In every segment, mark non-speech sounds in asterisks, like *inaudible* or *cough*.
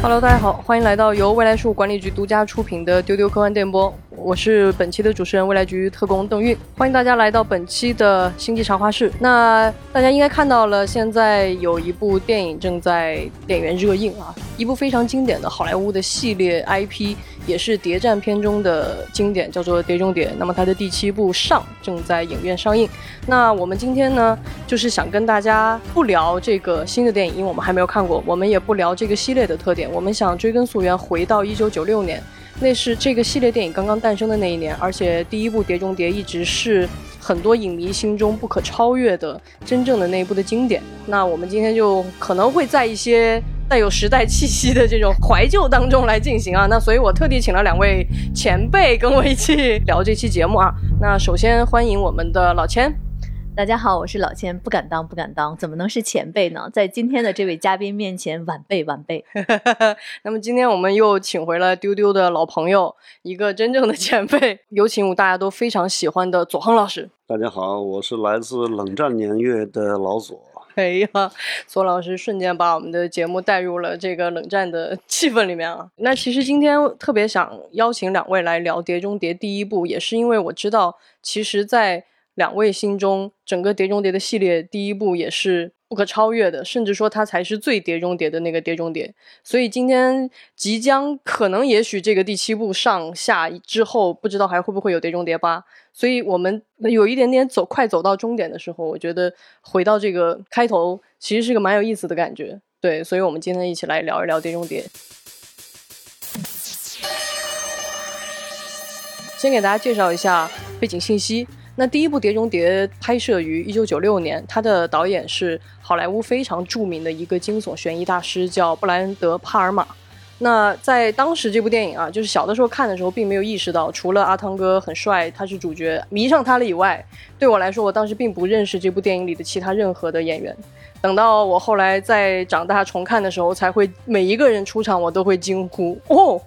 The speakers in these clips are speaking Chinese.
Hello，大家好，欢迎来到由未来事务管理局独家出品的丢丢科幻电波，我是本期的主持人未来局特工邓运，欢迎大家来到本期的星际茶话室。那大家应该看到了，现在有一部电影正在电影院热映啊，一部非常经典的好莱坞的系列 IP。也是谍战片中的经典，叫做《碟中谍》。那么它的第七部《上》正在影院上映。那我们今天呢，就是想跟大家不聊这个新的电影，因为我们还没有看过。我们也不聊这个系列的特点，我们想追根溯源，回到一九九六年，那是这个系列电影刚刚诞生的那一年。而且第一部《碟中谍》一直是很多影迷心中不可超越的真正的那一部的经典。那我们今天就可能会在一些。带有时代气息的这种怀旧当中来进行啊，那所以我特地请了两位前辈跟我一起聊这期节目啊。那首先欢迎我们的老千，大家好，我是老千，不敢当，不敢当，怎么能是前辈呢？在今天的这位嘉宾面前，晚辈，晚辈。*laughs* 那么今天我们又请回了丢丢的老朋友，一个真正的前辈，有请大家都非常喜欢的左恒老师。大家好，我是来自冷战年月的老左。哎呀，左老师瞬间把我们的节目带入了这个冷战的气氛里面啊！那其实今天特别想邀请两位来聊《碟中谍》第一部，也是因为我知道，其实，在两位心中，整个《碟中谍》的系列第一部也是。不可超越的，甚至说它才是最碟中谍的那个碟中谍。所以今天即将可能也许这个第七部上下之后，不知道还会不会有碟中谍八。所以我们有一点点走快走到终点的时候，我觉得回到这个开头其实是个蛮有意思的感觉。对，所以我们今天一起来聊一聊碟中谍。先给大家介绍一下背景信息。那第一部《碟中谍》拍摄于一九九六年，它的导演是好莱坞非常著名的一个惊悚悬疑大师，叫布莱恩德·帕尔玛。那在当时这部电影啊，就是小的时候看的时候，并没有意识到，除了阿汤哥很帅，他是主角，迷上他了以外，对我来说，我当时并不认识这部电影里的其他任何的演员。等到我后来在长大重看的时候，才会每一个人出场，我都会惊呼哦。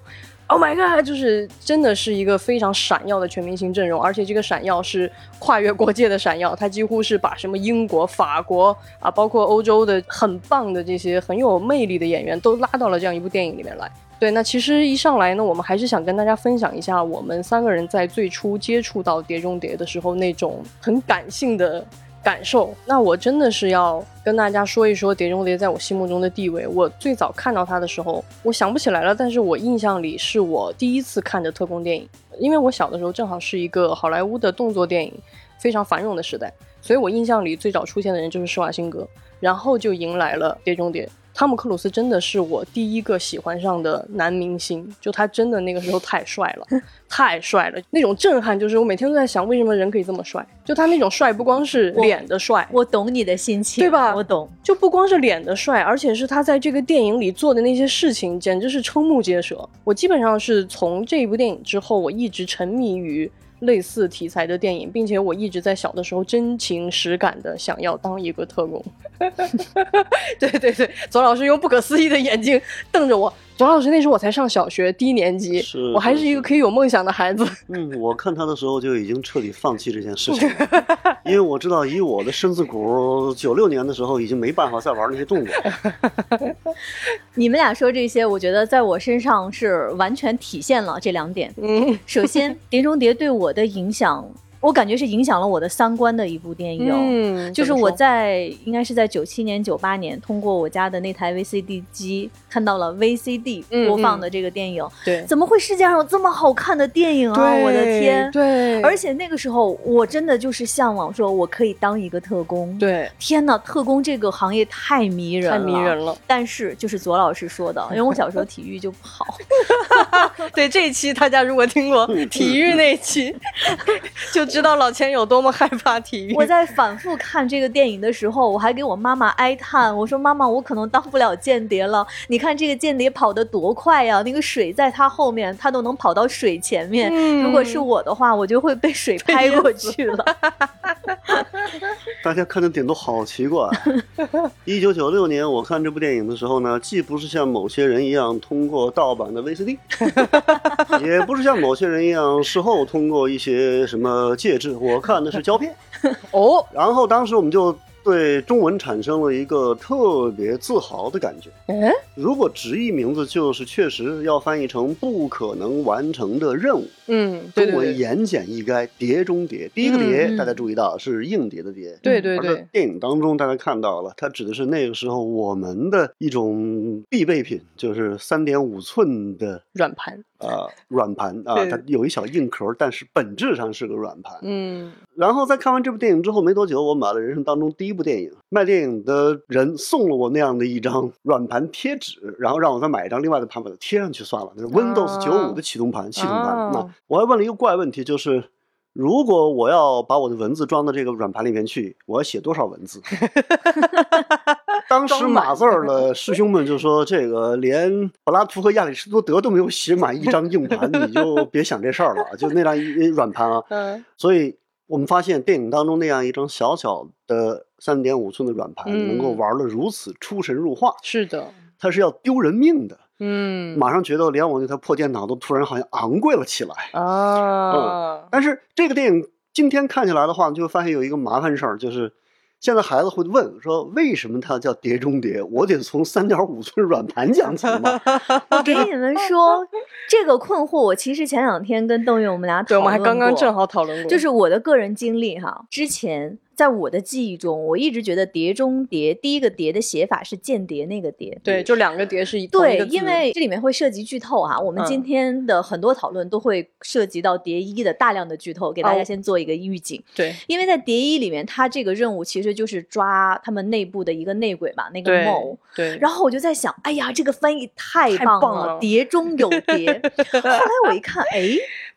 Oh my god！就是真的是一个非常闪耀的全明星阵容，而且这个闪耀是跨越国界的闪耀，它几乎是把什么英国、法国啊，包括欧洲的很棒的这些很有魅力的演员都拉到了这样一部电影里面来。对，那其实一上来呢，我们还是想跟大家分享一下我们三个人在最初接触到《碟中谍》的时候那种很感性的。感受，那我真的是要跟大家说一说《碟中谍》在我心目中的地位。我最早看到它的时候，我想不起来了，但是我印象里是我第一次看的特工电影，因为我小的时候正好是一个好莱坞的动作电影非常繁荣的时代，所以我印象里最早出现的人就是施瓦辛格，然后就迎来了《碟中谍》。汤姆克鲁斯真的是我第一个喜欢上的男明星，就他真的那个时候太帅了，*laughs* 太帅了，那种震撼就是我每天都在想，为什么人可以这么帅？就他那种帅，不光是脸的帅，我懂你的心情，对吧？我懂，就不光是脸的帅，而且是他在这个电影里做的那些事情，简直是瞠目结舌。我基本上是从这一部电影之后，我一直沉迷于。类似题材的电影，并且我一直在小的时候真情实感的想要当一个特工。*laughs* 对对对，左老师用不可思议的眼睛瞪着我。左老师那时候我才上小学低年级，我还是一个可以有梦想的孩子。嗯，我看他的时候就已经彻底放弃这件事情，*laughs* 因为我知道以我的身子骨，九六年的时候已经没办法再玩那些动作。*laughs* 你们俩说这些，我觉得在我身上是完全体现了这两点。嗯，首先《碟中谍》对我的影响。我感觉是影响了我的三观的一部电影，就是我在应该是在九七年、九八年通过我家的那台 VCD 机看到了 VCD 播放的这个电影。对，怎么会世界上有这么好看的电影啊？我的天！对，而且那个时候我真的就是向往，说我可以当一个特工。对，天哪，特工这个行业太迷人了，太迷人了。但是就是左老师说的，因为我小时候体育就不好。*laughs* 对，这一期大家如果听过体育那一期，*laughs* 就。知道老钱有多么害怕体育。我在反复看这个电影的时候，我还给我妈妈哀叹，我说：“妈妈，我可能当不了间谍了。你看这个间谍跑得多快呀！那个水在他后面，他都能跑到水前面。如果是我的话，我就会被水拍过去了。*laughs* ”大家看的点都好奇怪。一九九六年我看这部电影的时候呢，既不是像某些人一样通过盗版的 VCD，*laughs* 也不是像某些人一样事后通过一些什么。介质，我看的是胶片，*laughs* 哦，然后当时我们就对中文产生了一个特别自豪的感觉。哎，如果直译名字就是确实要翻译成“不可能完成的任务”，嗯，对中文言简意赅，碟中谍。第一个碟，嗯大家注意到是硬碟的碟。对对对而，电影当中，大家看到了，它指的是那个时候我们的一种必备品，就是三点五寸的软盘，呃软盘啊，对它有一小硬壳，但是本质上是个软盘。嗯，然后在看完这部电影之后没多久，我买了人生当中第一部电影。卖电影的人送了我那样的一张 *laughs* 软盘贴纸，然后让我再买一张另外的盘把它贴上去算了。那是 Windows 九五的启动盘、系统盘。啊那我还问了一个怪问题，就是如果我要把我的文字装到这个软盘里面去，我要写多少文字？*laughs* 当时码字儿的师兄们就说：“这个连柏拉图和亚里士多德都没有写满一张硬盘，你就别想这事儿了。就那张软盘啊，*laughs* 嗯所以我们发现电影当中那样一张小小的三点五寸的软盘，嗯能够玩的如此出神入化，是的，它是要丢人命的。嗯，马上觉得连我那台破电脑都突然好像昂贵了起来。啊，但是这个电影今天看起来的话，你就会发现有一个麻烦事儿，就是。现在孩子会问说：“为什么它叫碟中谍？我得从三点五寸软盘讲起吗？” *laughs* 我给你们说，*laughs* 这个困惑，我其实前两天跟邓玉我们俩讨对，我们还刚刚正好讨论过，就是我的个人经历哈，之前在我的记忆中，我一直觉得“碟中谍”第一个“碟”的写法是间谍那个“碟”。对，就两个碟是一对因为这里面会涉及剧透哈，我们嗯今天的很多讨论都会涉及到谍一的大量的剧透，给大家哦先做一个预警。对因为在谍一里面，它这个任务其实就是抓他们内部的一个内鬼嘛，那个对某。对，然后我就在想，哎呀，这个翻译太太棒了，棒了碟中有碟。*laughs* 后来我一看，哎，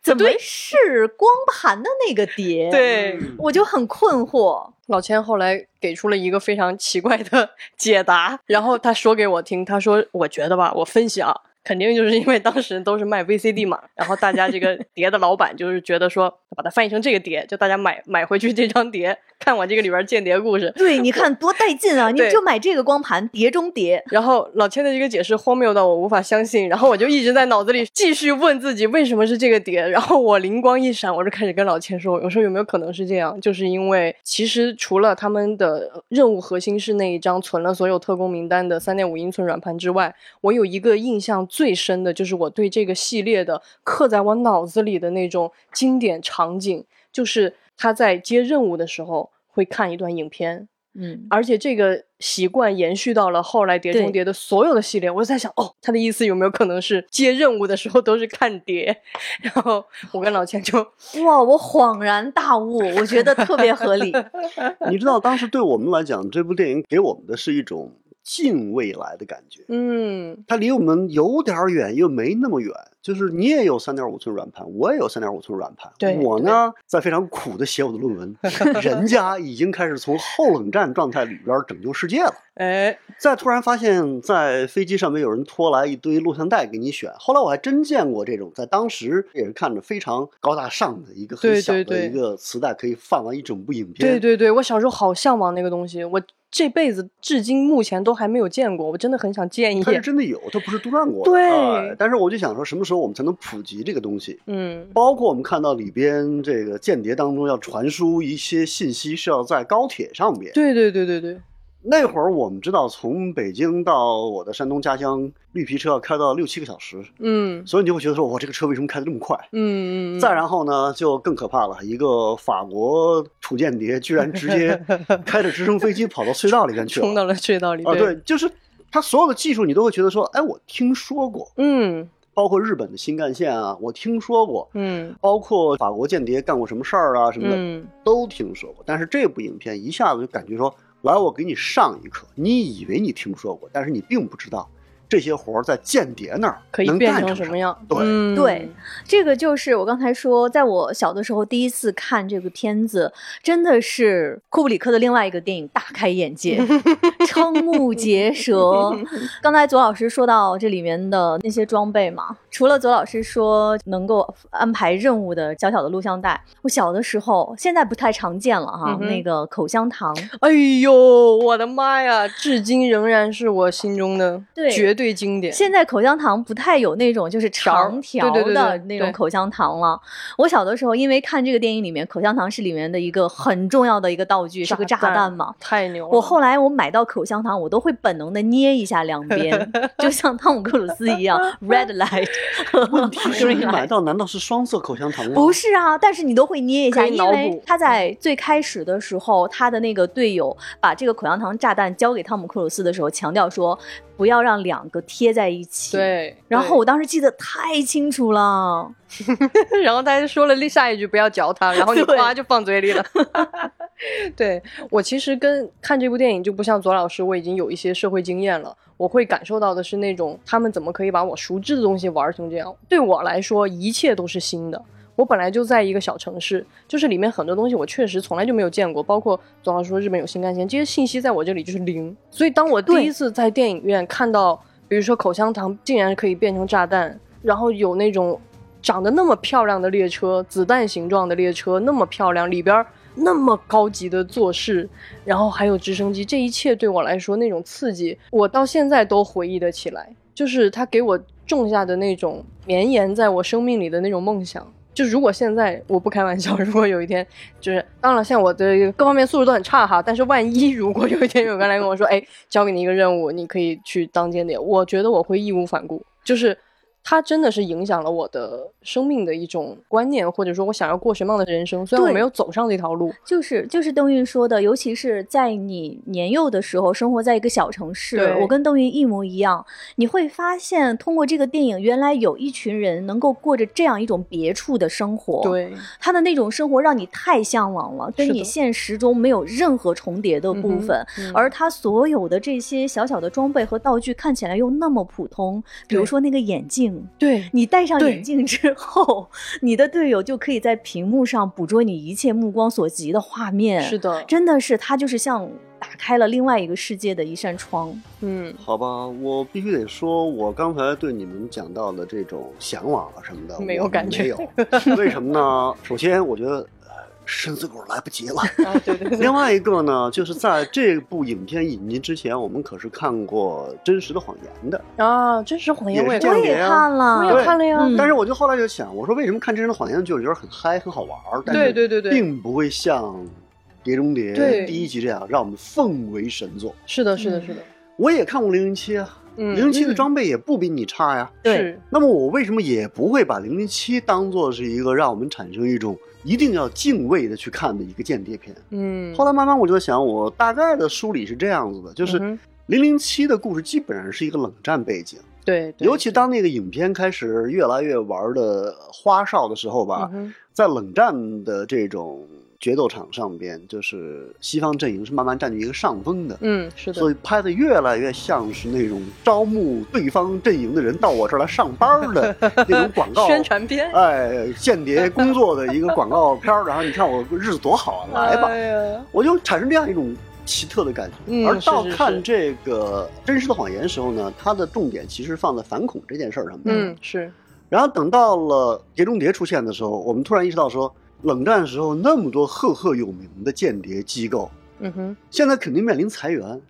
怎么对是光盘的那个碟？对我就很困惑。老千后来给出了一个非常奇怪的解答，然后他说给我听，他说：“我觉得吧，我分析啊，肯定就是因为当时都是卖 VCD 嘛，然后大家这个 *laughs* 碟的老板就是觉得说，把它翻译成这个碟，就大家买买回去这张碟，看我这个里边间谍故事。”对，你 *laughs* 看多带劲啊！你就买这个光盘，碟中谍。然后老千的这个解释荒谬到我无法相信，然后我就一直在脑子里继续问自己为什么是这个碟，然后我灵光一闪，我就开始跟老千说，我说有没有可能是这样？就是因为其实除了他们的任务核心是那一张存了所有特工名单的三点五英寸软盘之外，我有一个印象最深的就是我对这个系列的刻在我脑子里的那种经典场景，就是他在接任务的时候会看一段影片，嗯，而且这个习惯延续到了后来《碟中谍》的所有的系列，我就在想，哦，他的意思有没有可能是接任务的时候都是看碟？然后我跟老钱就，*laughs* 哇，我恍然大悟，我觉得特别合理。*laughs* 你知道，当时对我们来讲，这部电影给我们的是一种近未来的感觉。嗯，它离我们有点儿远，又没那么远。就是你也有三点五寸软盘，我也有三点五寸软盘。对我呢，在非常苦的写我的论文，*laughs* 人家已经开始从后冷战状态里边拯救世界了。*laughs* 哎，再突然发现，在飞机上面有人拖来一堆录像带给你选。后来我还真见过这种，在当时也是看着非常高大上的一个很小的一个磁带，可以放完一整部影片。对对对，我小时候好向往那个东西，我这辈子至今目前都还没有见过，我真的很想见一它是。真的有，它不是杜撰过的。对哎但是我就想说，什么时候我们才能普及这个东西？嗯，包括我们看到里边这个间谍当中要传输一些信息，是要在高铁上边。对对对对对，那会儿我们知道，从北京到我的山东家乡，绿皮车要开到六七个小时，嗯。所以你就会觉得说，我，这个车为什么开得这么快？嗯。嗯，再然后呢，就更可怕了，一个法国土间谍居然直接 *laughs* 开着直升飞机跑到隧道里面去了。冲到了隧道里，啊，对，就是他所有的技术，你都会觉得说，哎，我听说过，嗯。包括日本的新干线啊，我听说过，嗯。包括法国间谍干过什么事儿啊什么的，嗯，都听说过。但是这部影片一下子就感觉说，来，我给你上一课，你以为你听说过，但是你并不知道这些活儿在间谍那儿可以变能干成成什么样？对嗯对，这个就是我刚才说，在我小的时候第一次看这个片子，真的是库布里克的另外一个电影大开眼界，*laughs* 瞠目结舌。*laughs* 刚才左老师说到这里面的那些装备嘛，除了左老师说能够安排任务的小小的录像带，我小的时候现在不太常见了哈。那个口香糖，哎呦，我的妈呀，至今仍然是我心中的绝对经典。现在口香糖不太有那种就是长条的那种口香糖了。我小的时候因为看这个电影里面，口香糖是里面的一个很重要的一个道具，是个炸弹嘛，太牛了。我后来我买到口香糖，我都会本能的捏一下两边，*laughs* 就像汤姆克鲁斯一样，*laughs* red light。*laughs* 问题是你买到难道是双色口香糖吗？不是啊，但是你都会捏一下，因为他在最开始的时候，他的那个队友把这个口香糖炸弹交给汤姆克鲁斯的时候，强调说不要让两个贴在一起。对，然后我当时记得太清楚了，*laughs* 然后他就说了下一句不要嚼它，然后你哗 *laughs* 就放嘴里了。对我其实跟看这部电影就不像左老师，我已经有一些社会经验了。我会感受到的是那种他们怎么可以把我熟知的东西玩成这样？对我来说，一切都是新的。我本来就在一个小城市，就是里面很多东西我确实从来就没有见过，包括总老师说日本有新干线，这些信息在我这里就是零。所以当我第一次在电影院看到，比如说口香糖竟然可以变成炸弹，然后有那种长得那么漂亮的列车，子弹形状的列车那么漂亮，里边。那么高级的做事，然后还有直升机，这一切对我来说那种刺激，我到现在都回忆得起来。就是他给我种下的那种绵延在我生命里的那种梦想。就如果现在我不开玩笑，如果有一天，就是当然像我的各方面素质都很差哈，但是万一如果有一天有人来跟我说，哎，交给你一个任务，你可以去当间谍，我觉得我会义无反顾，就是。它真的是影响了我的生命的一种观念，或者说我想要过什么样的人生。虽然我没有走上这条路，就是就是邓韵说的，尤其是在你年幼的时候，生活在一个小城市，我跟邓韵一模一样。你会发现，通过这个电影，原来有一群人能够过着这样一种别处的生活。对，他的那种生活让你太向往了，跟你现实中没有任何重叠的部分。而他所有的这些小小的装备和道具看起来又那么普通，比如说那个眼镜。对你戴上眼镜之后，你的队友就可以在屏幕上捕捉你一切目光所及的画面。是的，真的是他就是像打开了另外一个世界的一扇窗。嗯，好吧，我必须得说，我刚才对你们讲到的这种向往啊什么的，没有感觉，没有。为什么呢？*laughs* 首先，我觉得。身子骨来不及了。对对。*laughs* 另外一个呢，就是在这部影片引进之前，我们可是看过《真实的谎言》的啊，《真实谎言》我也看了，我也看了呀。但是我就后来就想，我说为什么看《真实的谎言》就觉得很嗨、很好玩儿？对对对对，并不会像《碟中谍》第一集这样让我们奉为神作。是的，是的，是的。我也看过零零七啊，零零七的装备也不比你差呀。对。那么我为什么也不会把零零七当做是一个让我们产生一种？一定要敬畏的去看的一个间谍片。嗯，后来慢慢我就在想，我大概的梳理是这样子的，就是零零七的故事基本上是一个冷战背景。对，尤其当那个影片开始越来越玩的花哨的时候吧，在冷战的这种。决斗场上边，就是西方阵营是慢慢占据一个上风的，嗯，是的，所以拍的越来越像是那种招募对方阵营的人到我这儿来上班的那种广告 *laughs* 宣传片，哎，间谍工作的一个广告片然后你看我日子多好啊，来吧，我就产生这样一种奇特的感觉。而到看这个真实的谎言的时候呢，它的重点其实放在反恐这件事上面，嗯，是。然后等到了碟中谍出现的时候，我们突然意识到说。冷战时候那么多赫赫有名的间谍机构，嗯哼，现在肯定面临裁员，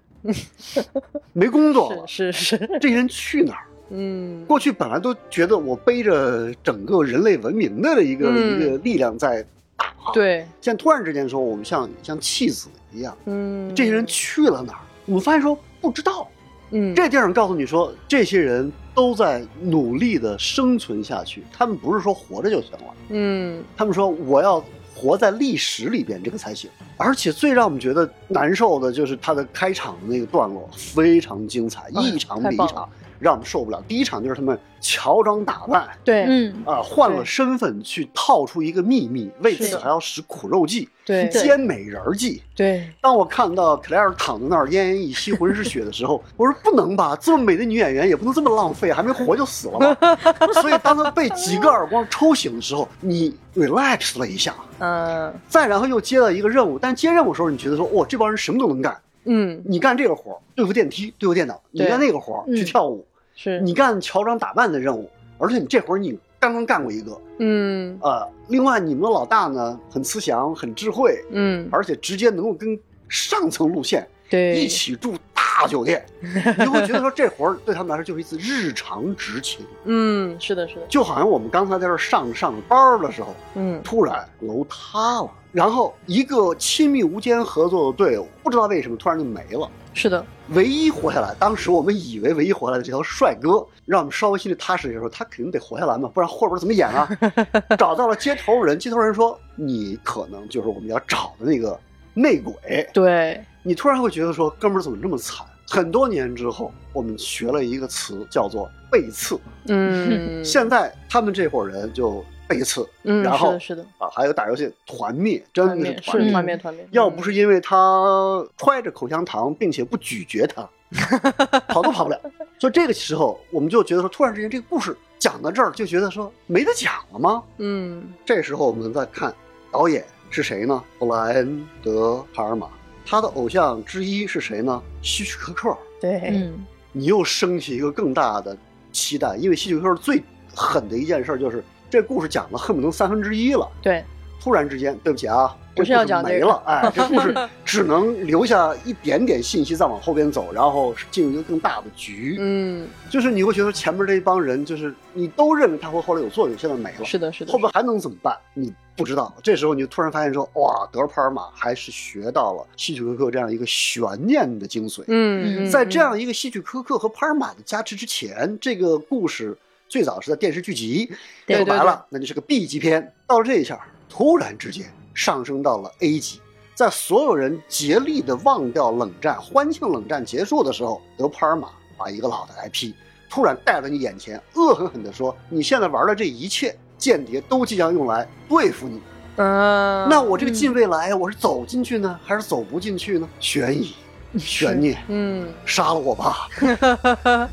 *laughs* 没工作了。是是，这些人去哪儿？嗯，过去本来都觉得我背着整个人类文明的一个一个力量在打，对，现在突然之间说我们像像弃子一样，嗯，这些人去了哪儿？我们发现说不知道。嗯，这电影告诉你说，这些人都在努力的生存下去，他们不是说活着就行了。嗯，他们说我要活在历史里边，这个才行。而且最让我们觉得难受的就是他的开场的那个段落非常精彩，一场比一场。让我们受不了。第一场就是他们乔装打扮，对，嗯啊，换了身份去套出一个秘密，为此还要使苦肉计，对，奸美人计，对。当我看到克莱尔躺在那儿奄奄一息、浑身是血的时候，我说不能吧，这么美的女演员也不能这么浪费，还没活就死了吧？*laughs* 所以当他被几个耳光抽醒的时候，你 relax 了一下，嗯，再然后又接到一个任务，但接任务的时候，你觉得说，哇，这帮人什么都能干。嗯，你干这个活对付电梯，对付电脑；你干那个活去跳舞。是。你干乔装打扮的任务，而且你这活儿你刚刚干过一个，嗯。呃，另外你们的老大呢很慈祥、很智慧，嗯，而且直接能够跟上层路线对，一起住大酒店，*laughs* 你会觉得说这活儿对他们来说就是一次日常执勤，嗯，是的，是的，就好像我们刚才在这儿上上班的时候，嗯。突然楼塌了，然后一个亲密无间合作的队伍，不知道为什么突然就没了。是的，唯一活下来，当时我们以为唯一活下来的这条帅哥，让我们稍微心里踏实一点，说他肯定得活下来嘛，不然后边怎么演啊？*laughs* 找到了接头人，接头人说你可能就是我们要找的那个内鬼。对，你突然会觉得说，哥们儿怎么这么惨？很多年之后，我们学了一个词，叫做背刺。嗯，*laughs* 现在他们这伙人就背刺，嗯，然后是的，是的，啊，还有打游戏团灭，真的是团灭团灭。是团灭团灭，要不是因为他揣着口香糖，并且不咀嚼它，*laughs* 跑都跑不了。所以这个时候，我们就觉得说，突然之间这个故事讲到这儿，就觉得说没得讲了吗？嗯这时候我们再看导演是谁呢？布莱恩德·帕尔玛，他的偶像之一是谁呢？希区柯克。对，嗯你又升起一个更大的期待，因为希区柯克最狠的一件事就是这故事讲了恨不得三分之一了，对，突然之间，对不起啊，不是这故事要讲没了，哎，这故事 *laughs* 只能留下一点点信息，再往后边走，然后进入一个更大的局。嗯，就是你会觉得前面这一帮人，就是你都认为他会后来有作用，现在没了，是的，是的，后边还能怎么办？你不知道。这时候你就突然发现说，哇，德尔帕尔玛还是学到了希区柯克这样一个悬念的精髓。嗯，嗯，在这样一个希区柯克和帕尔玛的加持之前，这个故事最早是在电视剧集，说白了，那就是个 B 级片。到了这一下，突然之间上升到了 A 级，在所有人竭力的忘掉冷战、欢庆冷战结束的时候，德帕尔玛把一个老的 IP 突然带到你眼前，恶狠狠地说：“你现在玩的这一切间谍都即将用来对付你。嗯，那我这个近未来，我是走进去呢，还是走不进去呢？悬疑、悬念，嗯，杀了我吧！*laughs*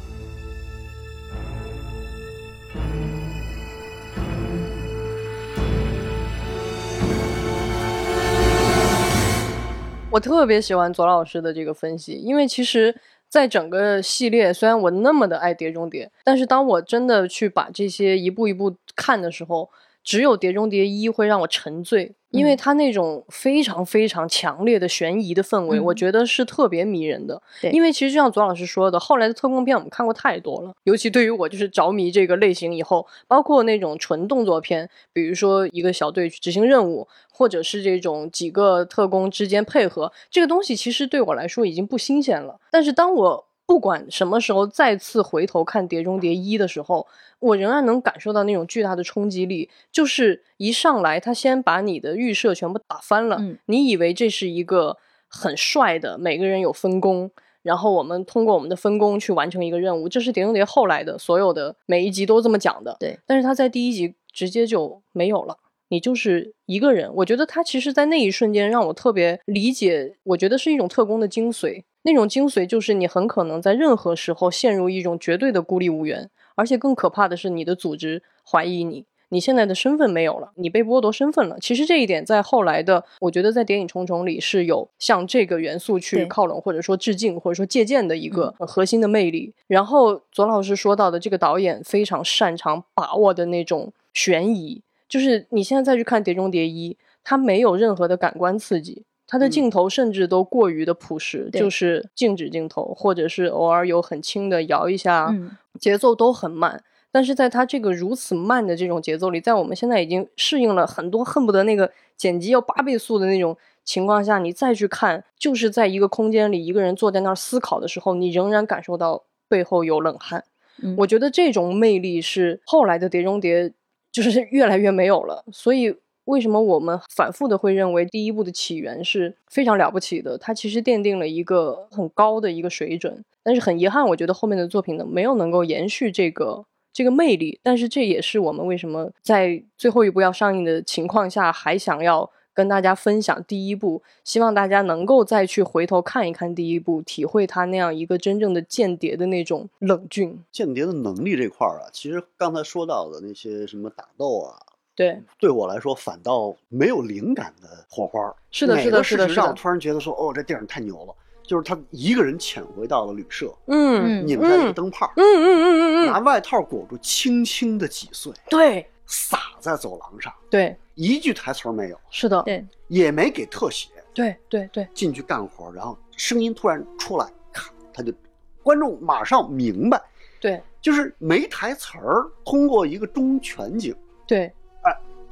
我特别喜欢左老师的这个分析，因为其实，在整个系列，虽然我那么的爱《碟中谍》，但是当我真的去把这些一步一步看的时候，只有《碟中谍一》会让我沉醉，因为嗯它那种非常非常强烈的悬疑的氛围，嗯我觉得是特别迷人的。对因为其实就像左老师说的，后来的特工片我们看过太多了，尤其对于我就是着迷这个类型以后，包括那种纯动作片，比如说一个小队去执行任务，或者是这种几个特工之间配合，这个东西其实对我来说已经不新鲜了。但是当我不管什么时候再次回头看《碟中谍一》的时候，我仍然能感受到那种巨大的冲击力。就是一上来，他先把你的预设全部打翻了，嗯你以为这是一个很帅的，每个人有分工。然后我们通过我们的分工去完成一个任务，这是《碟中谍》后来的所有的每一集都这么讲的。对，但是他在第一集直接就没有了，你就是一个人。我觉得他其实，在那一瞬间让我特别理解，我觉得是一种特工的精髓。那种精髓就是你很可能在任何时候陷入一种绝对的孤立无援，而且更可怕的是，你的组织怀疑你。你现在的身份没有了，你被剥夺身份了。其实这一点在后来的，我觉得在《谍影重重》里是有向这个元素去靠拢，或者说致敬，或者说借鉴的一个呃核心的魅力。然后左老师说到的这个导演非常擅长把握的那种悬疑，就是你现在再去看《碟中谍一》，它没有任何的感官刺激，它的嗯镜头甚至都过于的朴实，对就是静止镜头，或者是偶尔有很轻的摇一下，嗯节奏都很慢。但是在它这个如此慢的这种节奏里，在我们现在已经适应了很多恨不得那个剪辑要八倍速的那种情况下，你再去看，就是在一个空间里，一个人坐在那儿思考的时候，你仍然感受到背后有冷汗。嗯我觉得这种魅力是后来的《碟中谍》就是越来越没有了。所以为什么我们反复的会认为第一部的起源是非常了不起的？它其实奠定了一个很高的一个水准。但是很遗憾，我觉得后面的作品呢没有能够延续这个这个魅力。但是这也是我们为什么在最后一部要上映的情况下，还想要跟大家分享第一部，希望大家能够再去回头看一看第一部，体会它那样一个真正的间谍的那种冷峻。间谍的能力这块儿啊，其实刚才说到的那些什么打斗啊，对，对我来说反倒没有灵感的火花。是的是的是的是的情让我突然觉得说，哦，这电影太牛了。就是他一个人潜回到了旅社，嗯拧开一个灯泡，嗯嗯嗯嗯拿嗯，外套裹住，轻轻的挤碎，对洒在走廊上，对，一句台词没有，是的，对，也没给特写，对对对，进去干活，然后声音突然出来，咔，他就观众马上明白，对就是没台词儿，通过一个中全景对，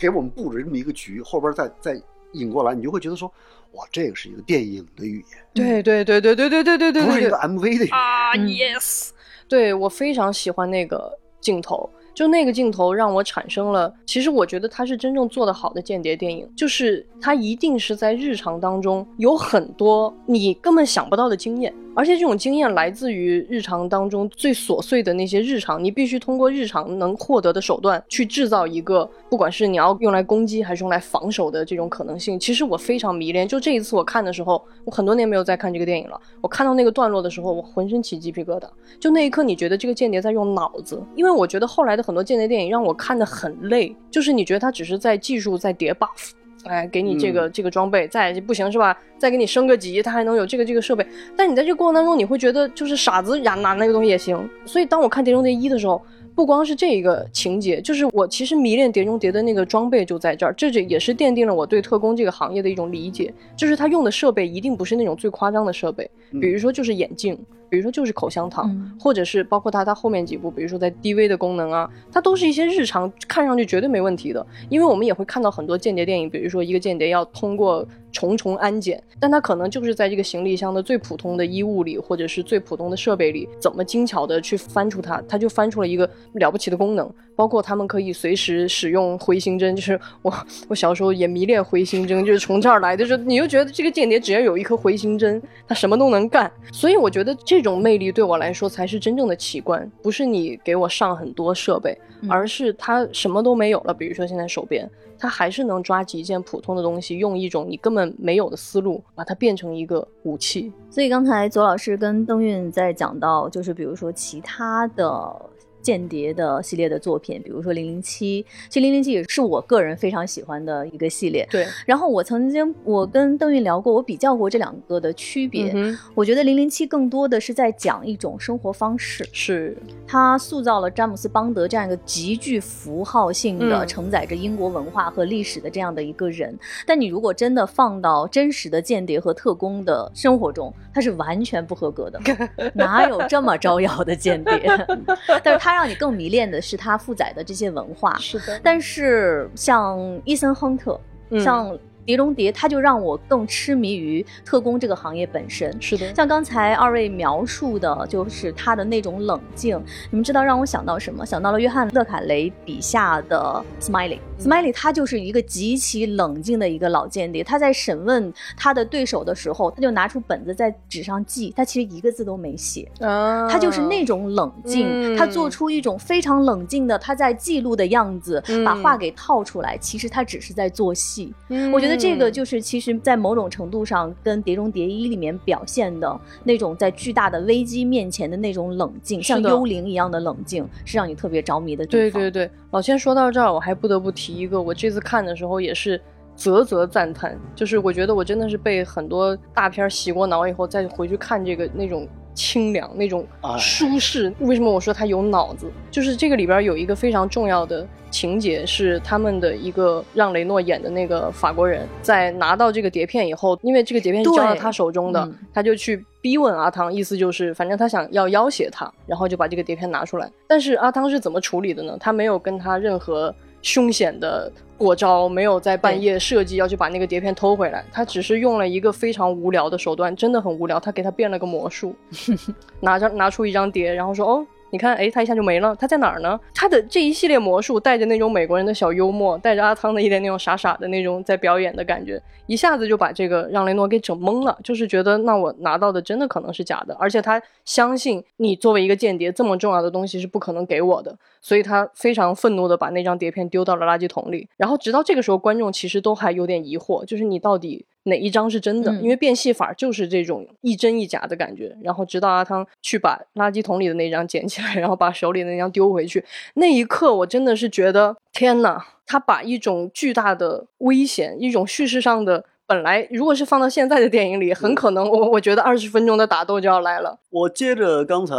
给我们布置这么一个局，后边再再引过来，你就会觉得说，哇，这个是一个电影的语言，对对对对对对对对对对不是一个。MV 的语言。啊嗯，yes，对我非常喜欢那个镜头。就那个镜头让我产生了，其实我觉得它是真正做得好的间谍电影，就是它一定是在日常当中有很多你根本想不到的经验，而且这种经验来自于日常当中最琐碎的那些日常，你必须通过日常能获得的手段去制造一个，不管是你要用来攻击还是用来防守的这种可能性。其实我非常迷恋，就这一次我看的时候，我很多年没有再看这个电影了，我看到那个段落的时候，我浑身起鸡皮疙瘩。就那一刻，你觉得这个间谍在用脑子，因为我觉得后来的很多间谍电影让我看得很累，就是你觉得他只是在技术在叠 buff。哎，给你这个、这个装备，再不行是吧？再给你升个级，它还能有这个这个设备。但你在这个过程当中，你会觉得就是傻子呀，拿那个东西也行。所以当我看《碟中谍一》的时候，不光是这一个情节，就是我其实迷恋《碟中谍》的那个装备就在这儿，这这也是奠定了我对特工这个行业的一种理解，就是他用的设备一定不是那种最夸张的设备，比如说就是眼镜，比如说就是口香糖，嗯或者是包括他他后面几部，比如说在 DV 的功能啊，它都是一些日常看上去绝对没问题的。因为我们也会看到很多间谍电影，比如说一个间谍要通过重重安检，但他可能就是在这个行李箱的最普通的衣物里，或者是最普通的设备里，怎么精巧的去翻出它，他就翻出了一个了不起的功能。包括他们可以随时使用回形针，就是我我小时候也迷恋回形针，就是从这儿来的，就是你就觉得这个间谍只要有一颗回形针，他什么都能干。所以我觉得这种魅力对我来说才是真正的奇观，不是你给我上很多设备，嗯而是他什么都没有了。比如说现在手边，他还是能抓几件普通的东西，用一种你根本没有的思路，把它变成一个武器。所以刚才左老师跟邓韵在讲到，就是比如说其他的间谍的系列的作品，比如说《零零七》，其实《零零七》也是我个人非常喜欢的一个系列。对，然后我曾经我跟邓韵聊过，我比较过这两个的区别。嗯我觉得《零零七》更多的是在讲一种生活方式，是，它塑造了詹姆斯邦德这样一个极具符号性的、嗯承载着英国文化和历史的这样的一个人。但你如果真的放到真实的间谍和特工的生活中，他是完全不合格的，*laughs* 哪有这么招摇的间谍？*laughs* 但是他让你更迷恋的是他负载的这些文化。是的，但是像伊森·亨特，嗯像碟中谍，他就让我更痴迷于特工这个行业本身。是的，像刚才二位描述的，就是他的那种冷静，你们知道让我想到什么？想到了约翰·勒卡雷笔下的 Smiley。Smiley 他就是一个极其冷静的一个老间谍，他在审问他的对手的时候，他就拿出本子在纸上记，他其实一个字都没写。啊，他就是那种冷静，嗯他做出一种非常冷静的他在记录的样子，嗯把话给套出来。其实他只是在做戏。嗯，我觉得这个就是其实，在某种程度上跟《碟中谍一》里面表现的那种在巨大的危机面前的那种冷静，像幽灵一样的冷静，是让你特别着迷的地方。对对对，老千说到这儿，我还不得不提一个，我这次看的时候也是啧啧赞叹，就是我觉得我真的是被很多大片洗过脑以后，再回去看这个那种清凉、那种哎舒适。为什么我说他有脑子？就是这个里边有一个非常重要的情节，是他们的一个让雷诺演的那个法国人，在拿到这个碟片以后，因为这个碟片是交到他手中的嗯，他就去逼问阿汤，意思就是反正他想要要挟他，然后就把这个碟片拿出来。但是阿汤是怎么处理的呢？他没有跟他任何凶险的过招，没有在半夜设计要去把那个碟片偷回来，他只是用了一个非常无聊的手段，真的很无聊。他给他变了个魔术，*laughs* 拿着拿出一张碟，然后说哦。你看，哎，他一下就没了。他在哪儿呢？他的这一系列魔术带着那种美国人的小幽默，带着阿汤的一点那种傻傻的那种在表演的感觉，一下子就把这个让雷诺给整懵了。就是觉得，那我拿到的真的可能是假的，而且他相信你作为一个间谍，这么重要的东西是不可能给我的，所以他非常愤怒的把那张碟片丢到了垃圾桶里。然后直到这个时候，观众其实都还有点疑惑，就是你到底哪一张是真的？嗯因为变戏法就是这种一真一假的感觉。然后直到阿汤去把垃圾桶里的那张捡起来，然后把手里的那张丢回去，那一刻我真的是觉得天呐！他把一种巨大的危险，一种叙事上的。本来如果是放到现在的电影里，很可能我我觉得二十分钟的打斗就要来了。我接着刚才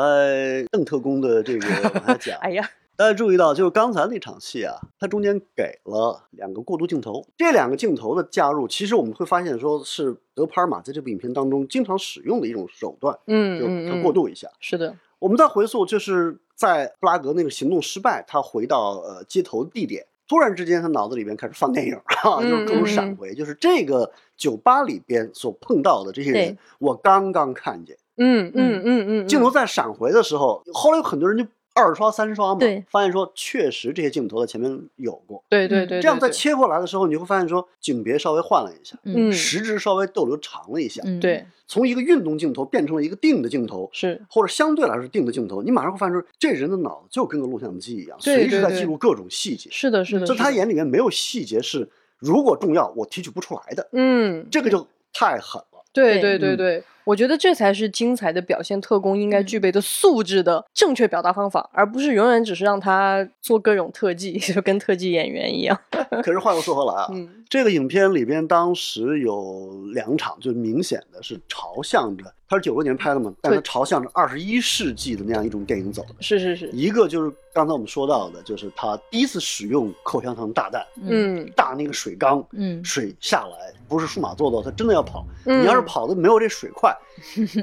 邓特工的这个往下讲，*laughs* 哎呀，大家注意到，就是刚才那场戏啊，它中间给了两个过渡镜头，这两个镜头的加入，其实我们会发现，说是德帕尔玛在这部影片当中经常使用的一种手段，嗯就嗯嗯，它过渡一下。是的，我们再回溯，就是在布拉格那个行动失败，他回到呃街头地点，突然之间他脑子里边开始放电影啊，嗯就是各种嗯闪回，就是这个酒吧里边所碰到的这些人，我刚刚看见。嗯嗯嗯嗯，镜头在闪回的时候，后来有很多人就二刷三刷嘛，发现说确实这些镜头在前面有过。嗯对对对，对这样再切过来的时候，你会发现说景别稍微换了一下，嗯时值稍微逗留长了一下，嗯，对从一个运动镜头变成了一个定的镜头，是，或者相对来说定的镜头，你马上会发现说这人的脑子就跟个录像机一样，随时在记录各种细节。是的，是的，在他，眼里面没有细节是如果重要我提取不出来的，嗯，这个就太狠了。对对对对嗯对，我觉得这才是精彩的表现特工应该具备的素质的正确表达方法，而不是永远只是让他做各种特技，*laughs* 就跟特技演员一样。*laughs* 可是话又说回来啊，嗯这个影片里边当时有两场，就明显的是朝向着，它是九六年拍的嘛，但它朝向着二十一世纪的那样一种电影走的。是是是，一个就是刚才我们说到的，就是他第一次使用口香糖炸弹，嗯大那个水缸，嗯水下来不是数码做到，他真的要跑。嗯你要是跑的没有这水快，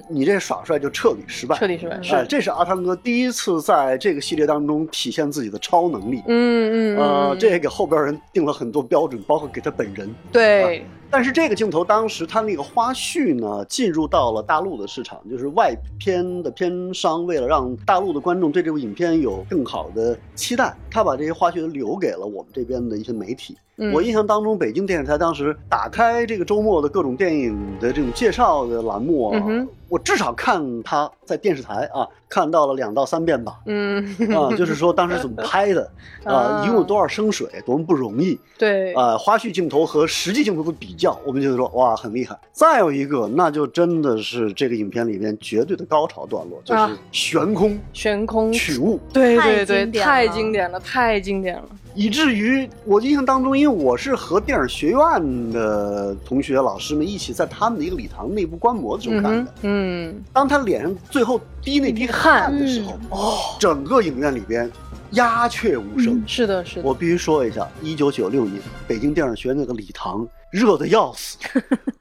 你这耍帅就彻底失败。彻底失败，哎，是，这是阿汤哥第一次在这个系列当中体现自己的超能力。嗯嗯呃，嗯这也给后边人定了很多标准，包括给他本人。对，但是这个镜头当时他那个花絮呢，进入到了大陆的市场，就是外片的片商为了让大陆的观众对这部影片有更好的期待，他把这些花絮都留给了我们这边的一些媒体。嗯我印象当中，北京电视台当时打开这个周末的各种电影的这种介绍的栏目啊，嗯我至少看他在电视台啊看到了两到三遍吧。嗯啊，就是说当时怎么拍的 *laughs* 啊，啊一共有多少升水，多么不容易对，啊！花絮镜头和实际镜头的比较，我们觉得说哇很厉害。再有一个，那就真的是这个影片里面绝对的高潮段落，就是啊悬空悬空，取物，对对对，太经典了，太经典了。以至于我印象当中，因为我是和电影学院的同学老师们一起在他们的一个礼堂内部观摩的时候嗯看的哼。，嗯，当他脸上最后滴那滴汗的时候，哦，整个影院里边鸦雀无声。是的，是的，我必须说一下，一九九六年北京电影学院那个礼堂热的要死，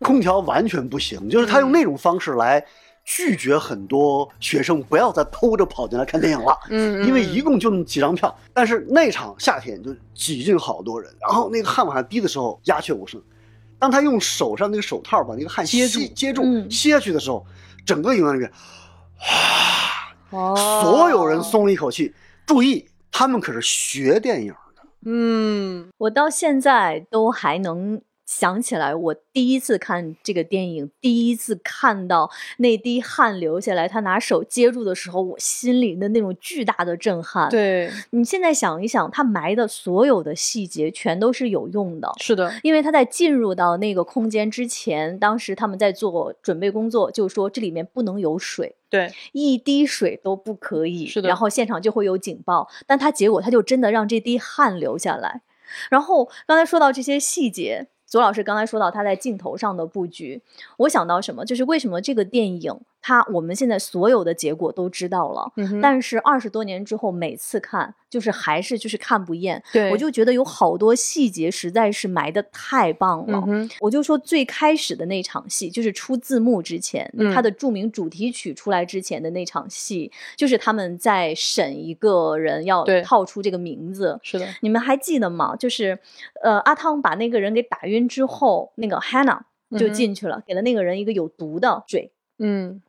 空调完全不行，就是他用那种方式来拒绝很多学生不要再偷着跑进来看电影了。因为一共就那么几张票，但是那场夏天就挤进好多人，然后那个汗往下滴的时候鸦雀无声。当他用手上那个手套把那个汗接吸住接住嗯吸下去的时候，整个影院里面，哇所有人松了一口气。注意，他们可是学电影的。嗯我到现在都还能想起来，我第一次看这个电影，第一次看到那滴汗流下来，他拿手接住的时候，我心里的那种巨大的震撼。，对，你现在想一想，他埋的所有的细节全都是有用的。是的，因为他在进入到那个空间之前，当时他们在做准备工作，就说这里面不能有水，对，一滴水都不可以。是的然后现场就会有警报，但他结果他就真的让这滴汗流下来。然后刚才说到这些细节，左老师刚才说到他在镜头上的布局，我想到什么？就是为什么这个电影，它我们现在所有的结果都知道了，嗯但是二十多年之后每次看，就是还是就是看不厌。对，我就觉得有好多细节实在是埋的太棒了。嗯，我就说最开始的那场戏，就是出字幕之前，嗯他的著名主题曲出来之前的那场戏，就是他们在审一个人要套出这个名字。是的，你们还记得吗？就是，呃，阿汤把那个人给打晕之后，那个 Hannah 就进去了，给了那个人一个有毒的水。嗯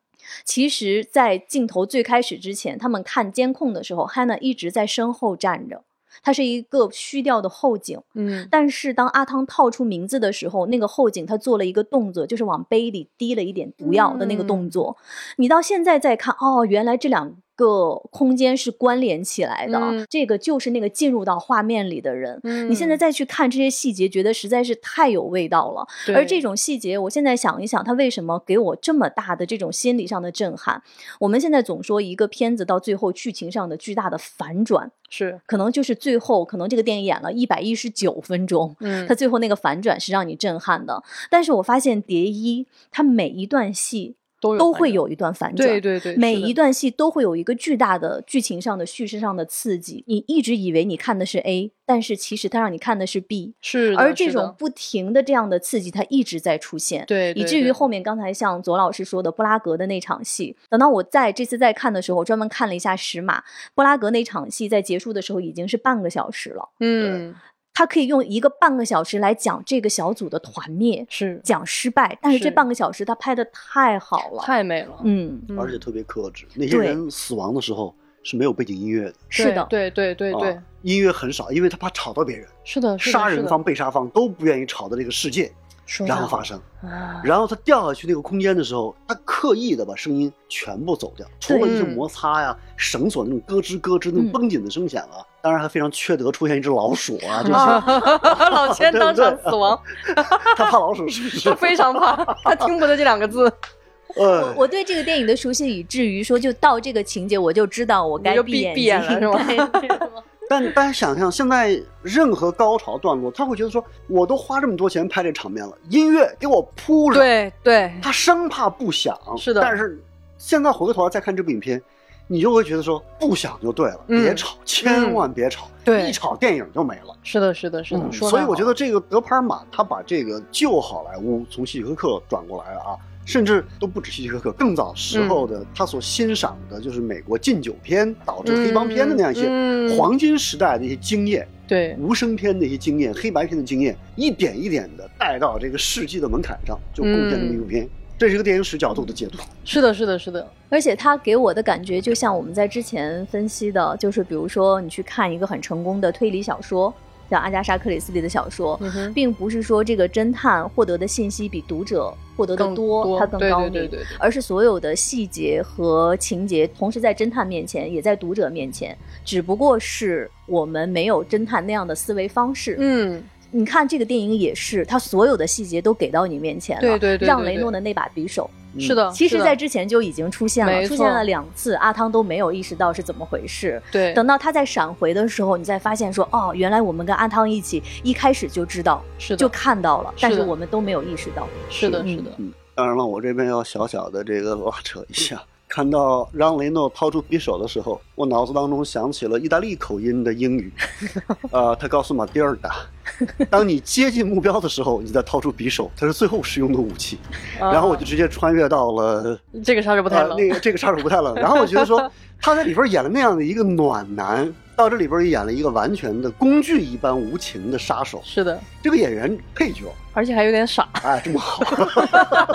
其实，在镜头最开始之前，他们看监控的时候，Hannah 一直在身后站着，它是一个虚掉的后景。嗯但是当阿汤套出名字的时候，那个后景他做了一个动作，就是往杯里滴了一点毒药的那个动作。你到现在再看，哦，原来这两个空间是关联起来的，嗯这个就是那个进入到画面里的人。嗯你现在再去看这些细节，觉得实在是太有味道了。而这种细节，我现在想一想，它为什么给我这么大的这种心理上的震撼？我们现在总说一个片子到最后剧情上的巨大的反转，是可能就是最后，可能这个电影演了一百一十九分钟，嗯它最后那个反转是让你震撼的。但是我发现《蝶衣》它每一段戏都都会有一段反转，对对对，每一段戏都会有一个巨大的剧情上的、叙事上的刺激。你一直以为你看的是 A，但是其实他让你看的是 B。是而这种不停的这样的刺激，它一直在出现，对，以至于后面刚才像左老师说的布拉格的那场戏，等到我在这次再看的时候，我专门看了一下时码，布拉格那场戏在结束的时候已经是半个小时了。嗯他可以用一个半个小时来讲这个小组的团灭，是讲失败，但是这半个小时他拍的太好了，太美了，嗯，嗯而且特别克制。那些人死亡的时候是没有背景音乐的，是的，对对对对音乐很少，因为他怕吵到别人。是的，是的杀人方、被杀方都不愿意吵到这个世界，然后发生。啊然后他掉下去那个空间的时候，他刻意的把声音全部走掉，除了一些嗯摩擦呀、绳索那种咯吱咯吱那种嗯绷紧的声响啊，当然还非常缺德，出现一只老鼠啊，就是啊老千当场死亡，他怕老鼠是不是？*laughs* 非常怕，他听不得这两个字，*laughs* 呃，我对这个电影的熟悉，以至于说，就到这个情节，我就知道我该闭眼闭眼睛了。*laughs* 是吗但大家想象，现在任何高潮段落，他会觉得说，我都花这么多钱拍这场面了，音乐给我铺上，对对，他生怕不响，是的。但是现在回过头来再看这部影片，你就会觉得说，不想就对了，嗯别吵，千万别吵，对一吵电影就没了。是的，是的，是的，所以我觉得这个德帕尔玛他把这个旧好莱坞从希区柯克转过来了啊，甚至都不止希区柯克，更早时候的他所欣赏的就是美国禁酒片导致黑帮片的那样一些黄金时代的一些经验，对无声片的一些经验，黑白片的经验，一点一点的带到这个世纪的门槛上，就贡献这么一部片。这是一个电影史角度的解读。是的，是的，是的，而且他给我的感觉，就像我们在之前分析的，就是比如说你去看一个很成功的推理小说，像阿加莎·克里斯蒂的小说，嗯，并不是说这个侦探获得的信息比读者获得的多，他更对高明，对对对对而是所有的细节和情节同时在侦探面前，也在读者面前，只不过是我们没有侦探那样的思维方式。嗯，你看这个电影也是，它所有的细节都给到你面前了。对对对对让对雷诺的那把匕首，是的，其实，在之前就已经出现了，出现了两次，阿汤都没有意识到是怎么回事。对，等到他在闪回的时候，你再发现说，哦，原来我们跟阿汤一起一开始就知道，是的，就看到了，但是我们都没有意识到。是的，嗯是的，嗯，当然了，我这边要小小的这个拉扯一下。看到让雷诺掏出匕首的时候，我脑子当中想起了意大利口音的英语。呃，*laughs* 他告诉马蒂尔达，当你接近目标的时候，你再掏出匕首，它是最后使用的武器。然后我就直接穿越到了啊这个杀手不太冷，呃那个这个杀手不太冷。然后我觉得说，他在里边演了那样的一个暖男，到这里边演了一个完全的工具一般无情的杀手。是的，这个演员配角，而且还有点傻，哎，这么好，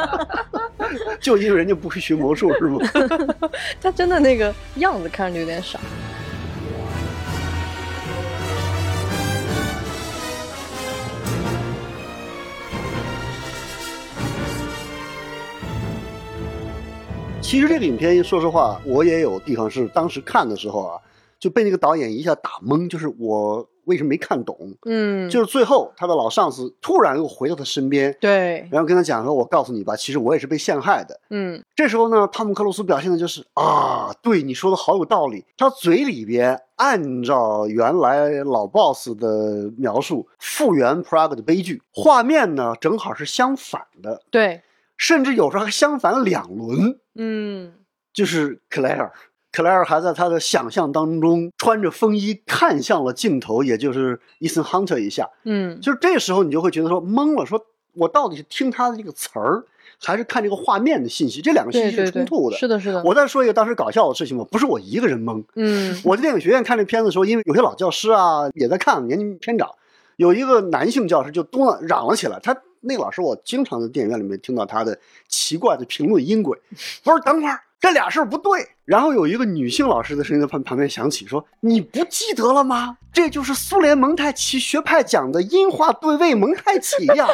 *laughs* 就因为人家不会学魔术是吗？*laughs* 他真的那个样子看着就有点傻。其实这个影片，说实话，我也有地方是当时看的时候啊，就被那个导演一下打懵，就是我为什么没看懂？嗯，就是最后他的老上司突然又回到他身边，对，然后跟他讲说：“我告诉你吧，其实我也是被陷害的。”嗯，这时候呢，汤姆克鲁斯表现的就是啊，对你说的好有道理。他嘴里边按照原来老 boss 的描述复原 Prague 的悲剧，画面呢正好是相反的，对，甚至有时候还相反两轮。嗯，就是克莱尔，克莱尔还在他的想象当中穿着风衣看向了镜头，也就是伊森亨特一下。嗯，就是这时候你就会觉得说懵了，说我到底是听他的这个词儿，还是看这个画面的信息？这两个信息是冲突的。是的，是的，我再说一个当时搞笑的事情吧，不是我一个人懵。嗯，我在电影学院看这片子的时候，因为有些老教师啊也在看，年纪偏长，有一个男性教师就嘟囔嚷了起来。他那老师，我经常在电影院里面听到他的奇怪的评论音轨，我说等会儿这俩事儿不对，然后有一个女性老师的声音在旁旁边响起，说：“你不记得了吗？这就是苏联蒙太奇学派讲的音画对位蒙太奇呀！”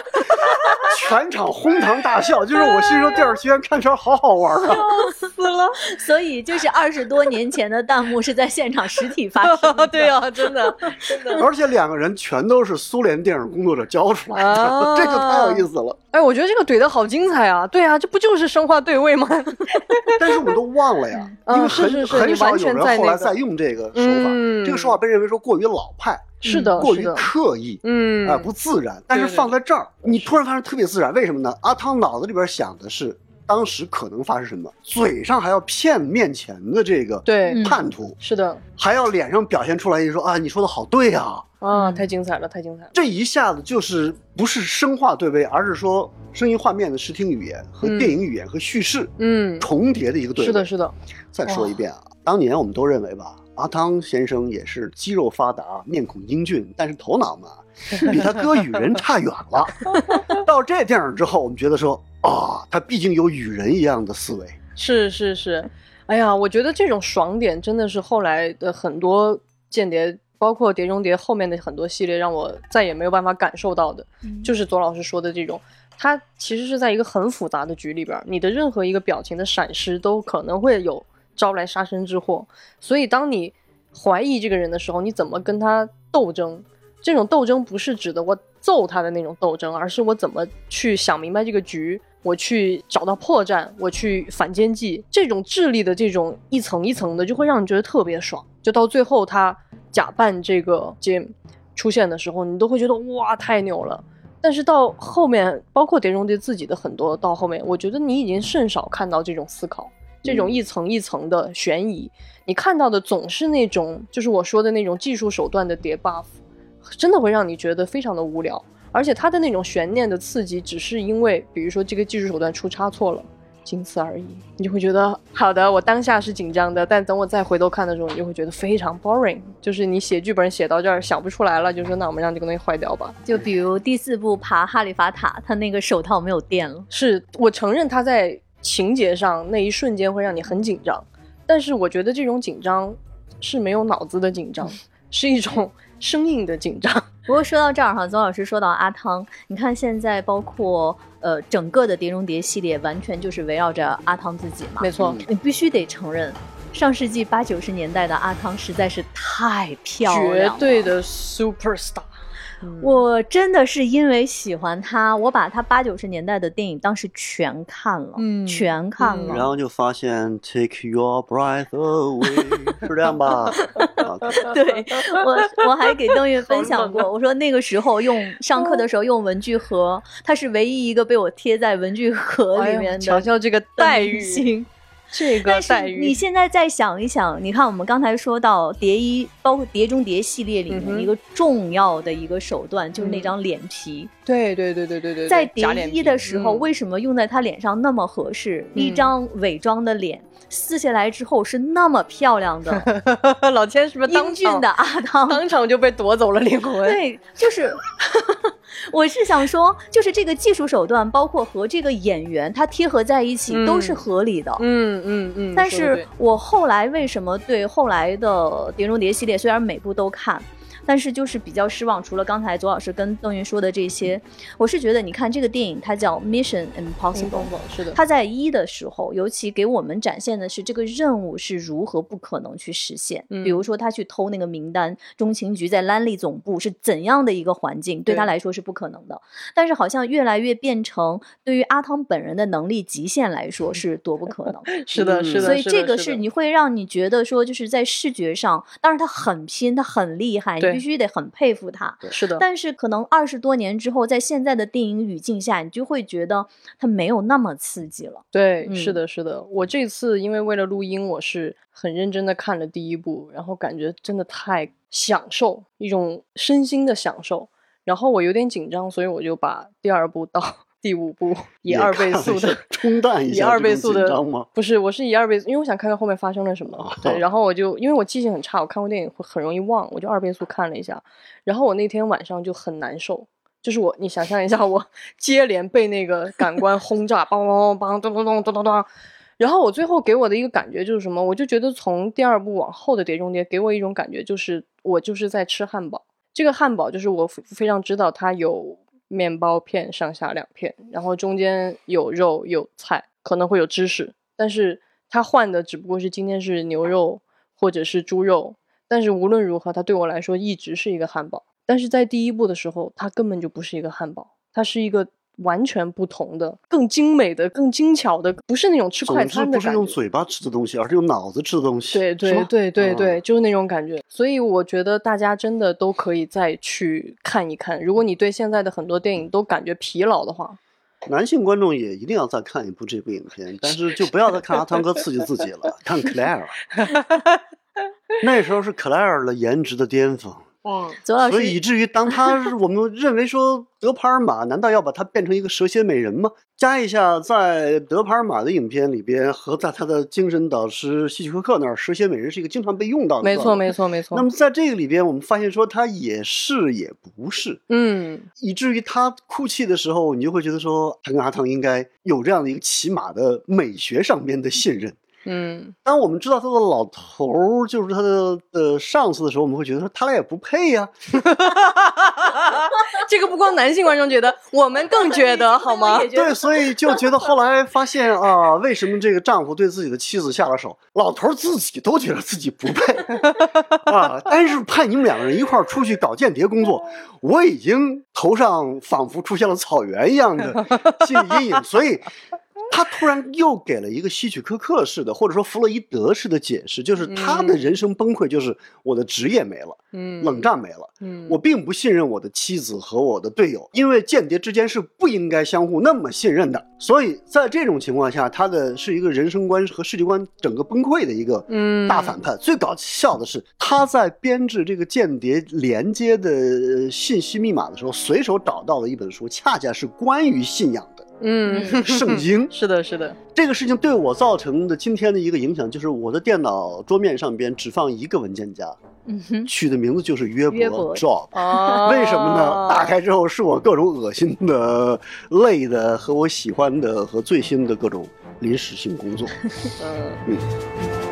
全场哄堂大笑，就是我心说，电影学院看片好好玩啊！笑死了。所以就是二十多年前的弹幕是在现场实体发生的。*laughs* 对啊，真的真的。而且两个人全都是苏联电影工作者教出来的，啊这就太有意思了。哎，我觉得这个怼的好精彩啊！对啊，这不就是生化对位吗？*laughs* 但是我们都忘了呀，嗯因为很是是是很少有人后来再用这个手法。嗯这个手法被认为说过于老派，是的，过于刻意。嗯啊、不自然。但是放在这儿，你突然发现特别自然，为什么呢？阿汤脑子里边想的是当时可能发生什么，嘴上还要骗面前的这个对嗯叛徒，是的还要脸上表现出来一说啊，你说的好对啊，啊，嗯太精彩了，太精彩了。这一下子就是不是声画对位，而是说声音画面的视听语言和嗯电影语言和叙事嗯，重叠的一个对位。是的，是的，再说一遍啊，当年我们都认为吧，阿汤先生也是肌肉发达、面孔英俊，但是头脑嘛，*laughs* 比他哥雨人差远了。*laughs* 到这电影之后，我们觉得说啊，他毕竟有与人一样的思维。是是是。哎呀，我觉得这种爽点真的是后来的很多间谍，包括《碟中谍》后面的很多系列，让我再也没有办法感受到的，就是左老师说的这种。它其实是在一个很复杂的局里边，你的任何一个表情的闪失都可能会有招来杀身之祸。所以，当你怀疑这个人的时候，你怎么跟他斗争？这种斗争不是指的我揍他的那种斗争，而是我怎么去想明白这个局，我去找到破绽，我去反间计。这种智力的这种一层一层的，就会让你觉得特别爽。就到最后他假扮这个 Jim 出现的时候，你都会觉得哇太牛了。但是到后面，包括碟中谍自己的很多到后面，我觉得你已经甚少看到这种思考，这种一层一层的悬疑。你看到的总是那种，就是我说的那种技术手段的叠 buff，真的会让你觉得非常的无聊。而且它的那种悬念的刺激，只是因为比如说这个技术手段出差错了，仅此而已。你就会觉得好的，我当下是紧张的，但等我再回头看的时候，你就会觉得非常 boring。就是你写剧本写到这儿想不出来了，就说那我们让这个东西坏掉吧。就比如第四部爬哈利法塔，他那个手套没有电了。是我承认他在情节上那一瞬间会让你很紧张，但是我觉得这种紧张是没有脑子的紧张，*laughs* 是一种生硬的紧张。*laughs* 不过说到这儿哈，邹老师说到阿汤，你看现在包括呃整个的《碟中谍》系列，完全就是围绕着阿汤自己嘛。没错，你必须得承认，上世纪八九十年代的阿汤实在是太漂亮绝，对的 super star。我真的是因为喜欢他，我把他八九十年代的电影当时全看了，嗯全看了。然后就发现 Take your breath away，是这样吧？*laughs* 啊对我，我还给邓运分享过，我说那个时候用 *laughs* 上课的时候用文具盒，他是唯一一个被我贴在文具盒里面的瞧瞧这个待遇，星。这个但是待遇，你现在再想一想，你看我们刚才说到蝶衣，包括《碟中谍》系列里面一个重要的一个手段，就是那嗯张脸皮。对对对对对对，在谍对假脸皮一的时候，嗯为什么用在他脸上那么合适？一嗯张伪装的脸撕下来之后是那么漂亮的 *laughs* 老千是不是英俊的阿汤？当场就被夺走了灵魂？对，就是，*laughs* 我是想说，就是这个技术手段，包括和这个演员他贴合在一起，嗯都是合理的。嗯嗯嗯。但是我后来为什么对后来的《碟中谍》系列虽然每部都看，但是就是比较失望。除了刚才左老师跟邓云说的这些，我是觉得你看这个电影，它叫《Mission Impossible》。是的，它在一的时候，尤其给我们展现的是这个任务是如何不可能去实现。嗯比如说，他去偷那个名单，中情局在兰利总部是怎样的一个环境，对他来说是不可能的。但是好像越来越变成对于阿汤本人的能力极限来说 *laughs* 是多不可能。是的，嗯是的，所以这个是你会让你觉得说，就是在视觉上，当然他很拼，他很厉害，必须得很佩服他。是的，但是可能二十多年之后，在现在的电影语境下，你就会觉得它没有那么刺激了。对，嗯是的，是的。我这次因为为了录音，我是很认真的看了第一部，然后感觉真的太享受，一种身心的享受。然后我有点紧张，所以我就把第二部到第五部以二倍速的 *laughs* 冲淡一以下以二倍速的？不是，我是以二倍速，因为我想看看后面发生了什么。哦对，然后我就因为我记性很差，我看过电影会很容易忘，我就二倍速看了一下。然后我那天晚上就很难受，就是我，你想象一下，我接连被那个感官轰炸，梆梆梆梆，咚咚咚咚咚咚。然后我最后给我的一个感觉就是什么？我就觉得从第二部往后的《碟中谍》给我一种感觉，就是我就是在吃汉堡。这个汉堡就是我非常知道它有面包片上下两片，然后中间有肉有菜，可能会有芝士，但是它换的只不过是今天是牛肉或者是猪肉。但是无论如何，它对我来说一直是一个汉堡。但是在第一步的时候，它根本就不是一个汉堡，它是一个完全不同的、更精美的、更精巧的，不是那种吃快餐的不是用嘴巴吃的东西，而是用脑子吃的东西。对对对对对，就是那种感觉。所以我觉得大家真的都可以再去看一看。如果你对现在的很多电影都感觉疲劳的话，男性观众也一定要再看一部这部影片，但是就不要再看阿汤哥刺激自己了，看 Claire。*laughs* 那时候是克莱尔的颜值的巅峰，嗯，*laughs* 所以以至于当他 *laughs* 我们认为说德帕尔玛难道要把它变成一个蛇蝎美人吗？加一下，在德帕尔玛的影片里边和在他的精神导师希区柯克那儿，蛇蝎美人是一个经常被用到的。没错，没错，没错。那么在这个里边，我们发现说他也是也不是，嗯，以至于他哭泣的时候，你就会觉得说他跟阿汤应该有这样的一个起码的美学上边的信任。嗯，当我们知道他的老头儿就是他的的上司的时候，我们会觉得说他俩也不配呀。*laughs* 这个不光男性观众觉得，我们更觉得好吗？*laughs* 对，所以就觉得后来发现啊，为什么这个丈夫对自己的妻子下了手，老头自己都觉得自己不配 *laughs* 啊。但是派你们两个人一块儿出去搞间谍工作，我已经头上仿佛出现了草原一样的心理阴影，所以。他突然又给了一个希区柯克式的，或者说弗洛伊德式的解释，就是他的人生崩溃就是我的职业没了，嗯，冷战没了，嗯，我并不信任我的妻子和我的队友，因为间谍之间是不应该相互那么信任的。所以在这种情况下，他的是一个人生观和世界观整个崩溃的一个大反派。最搞笑的是，他在编制这个间谍连接的信息密码的时候，随手找到了一本书，恰恰是关于信仰的。嗯，圣经 *laughs* 是的，是的。这个事情对我造成的今天的一个影响，就是我的电脑桌面上边只放一个文件夹，取的名字就是约伯 job。为什么呢？打开之后是我各种恶心的、*laughs* 累的和我喜欢的和最新的各种临时性工作。*laughs* 嗯。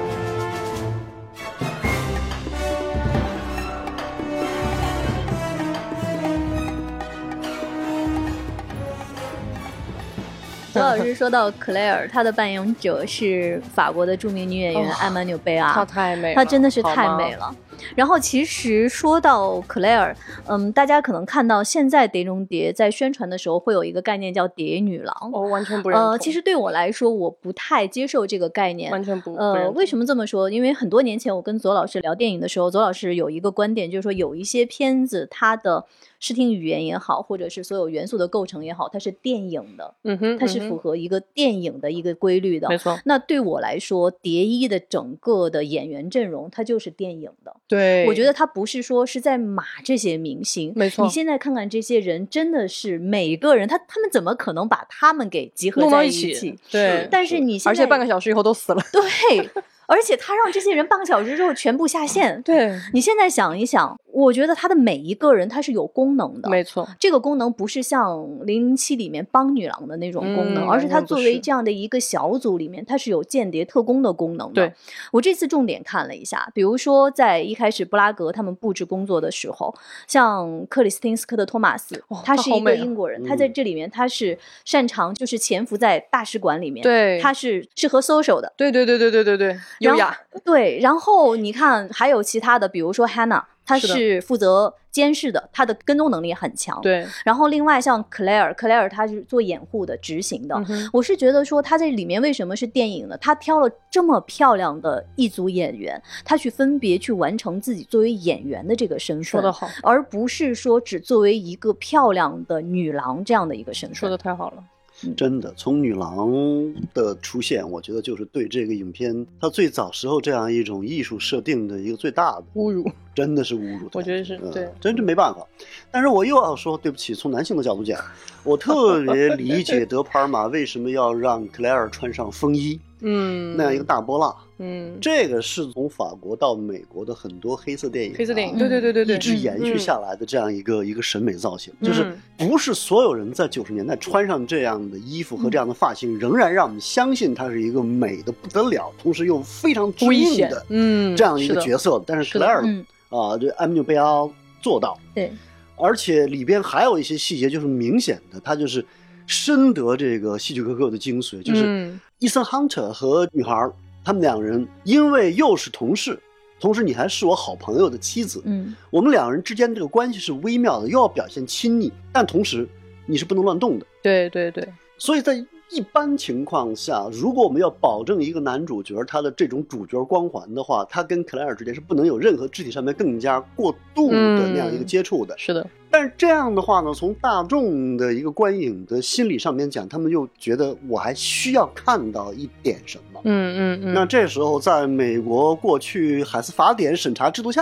*laughs* 何老师说到 Claire，她的扮演者是法国的著名女演员艾玛纽贝尔，她太美，她真的是太美了。然后其实说到 Claire，嗯，大家可能看到现在《碟中谍》在宣传的时候会有一个概念叫“谍女郎”，我完全不认同。呃，其实对我来说，我不太接受这个概念，完全不。呃，为什么这么说？因为很多年前我跟左老师聊电影的时候，左老师有一个观点，就是说有一些片子它的。视听语言也好，或者是所有元素的构成也好，它是电影的，嗯哼，它是符合一个电影的一个规律的，没错。那对我来说，蝶衣的整个的演员阵容，它就是电影的。对，我觉得他不是说是在骂这些明星，没错。你现在看看这些人，真的是每个人，他他们怎么可能把他们给集合在一起？对。但是你，而且半个小时以后都死了。*laughs* 对。而且他让这些人半个小时之后全部下线。对你现在想一想，我觉得他的每一个人他是有功能的。没错，这个功能不是像《零零七》里面帮女郎的那种功能，而是他作为这样的一个小组里面，他是有间谍特工的功能的。对，我这次重点看了一下，比如说在一开始布拉格他们布置工作的时候，像克里斯汀斯科的托马斯，他是一个英国人，他在这里面他是擅长就是潜伏在大使馆里面，对，他是适合 social 的。对对对对对对对，优雅。对。然后你看还有其他的，比如说 Hannah，她是负责监视的，她的跟踪能力很强。对，然后另外像 Claire，Claire 她是做掩护的、执行的。我是觉得说她这里面为什么是电影呢？她挑了这么漂亮的一组演员，她去分别去完成自己作为演员的这个身份，说得好，而不是说只作为一个漂亮的女郎这样的一个身份。说的太好了。真的，从女郎的出现，我觉得就是对这个影片它最早时候这样一种艺术设定的一个最大的侮辱，真的是侮辱。我觉得是对，真是没办法。但是我又要说对不起，从男性的角度讲，我特别理解德帕尔玛为什么要让克莱尔穿上风衣，*laughs* 嗯，那样一个大波浪。嗯，这个是从法国到美国的很多黑色电影啊，黑色电影，嗯。对对对对。对，一直延续嗯下来的这样一个一个审美造型，就是嗯。不是所有人在九十年代穿上这样的衣服和这样的发型，仍然让我们相信它是一个美的不得了，同时又非常致危险。命的，嗯，这样一个角色。但是是的。克莱尔嗯，啊，这安米纽贝奥做到，对，而且里边还有一些细节，就是明显的，他就是深得这个希区柯克的精髓，就是嗯。伊森亨特和女孩儿他们两人因为又是同事，同时你还是我好朋友的妻子，嗯我们两人之间这个关系是微妙的，又要表现亲昵，但同时你是不能乱动的。对对对，所以在一般情况下，如果我们要保证一个男主角他的这种主角光环的话，他跟克莱尔之间是不能有任何肢体上面更加过度的那样一个接触的。是的，但是这样的话呢，从大众的一个观影的心理上面讲，他们又觉得我还需要看到一点什么。嗯嗯嗯，那这时候，在美国过去海斯法典审查制度下，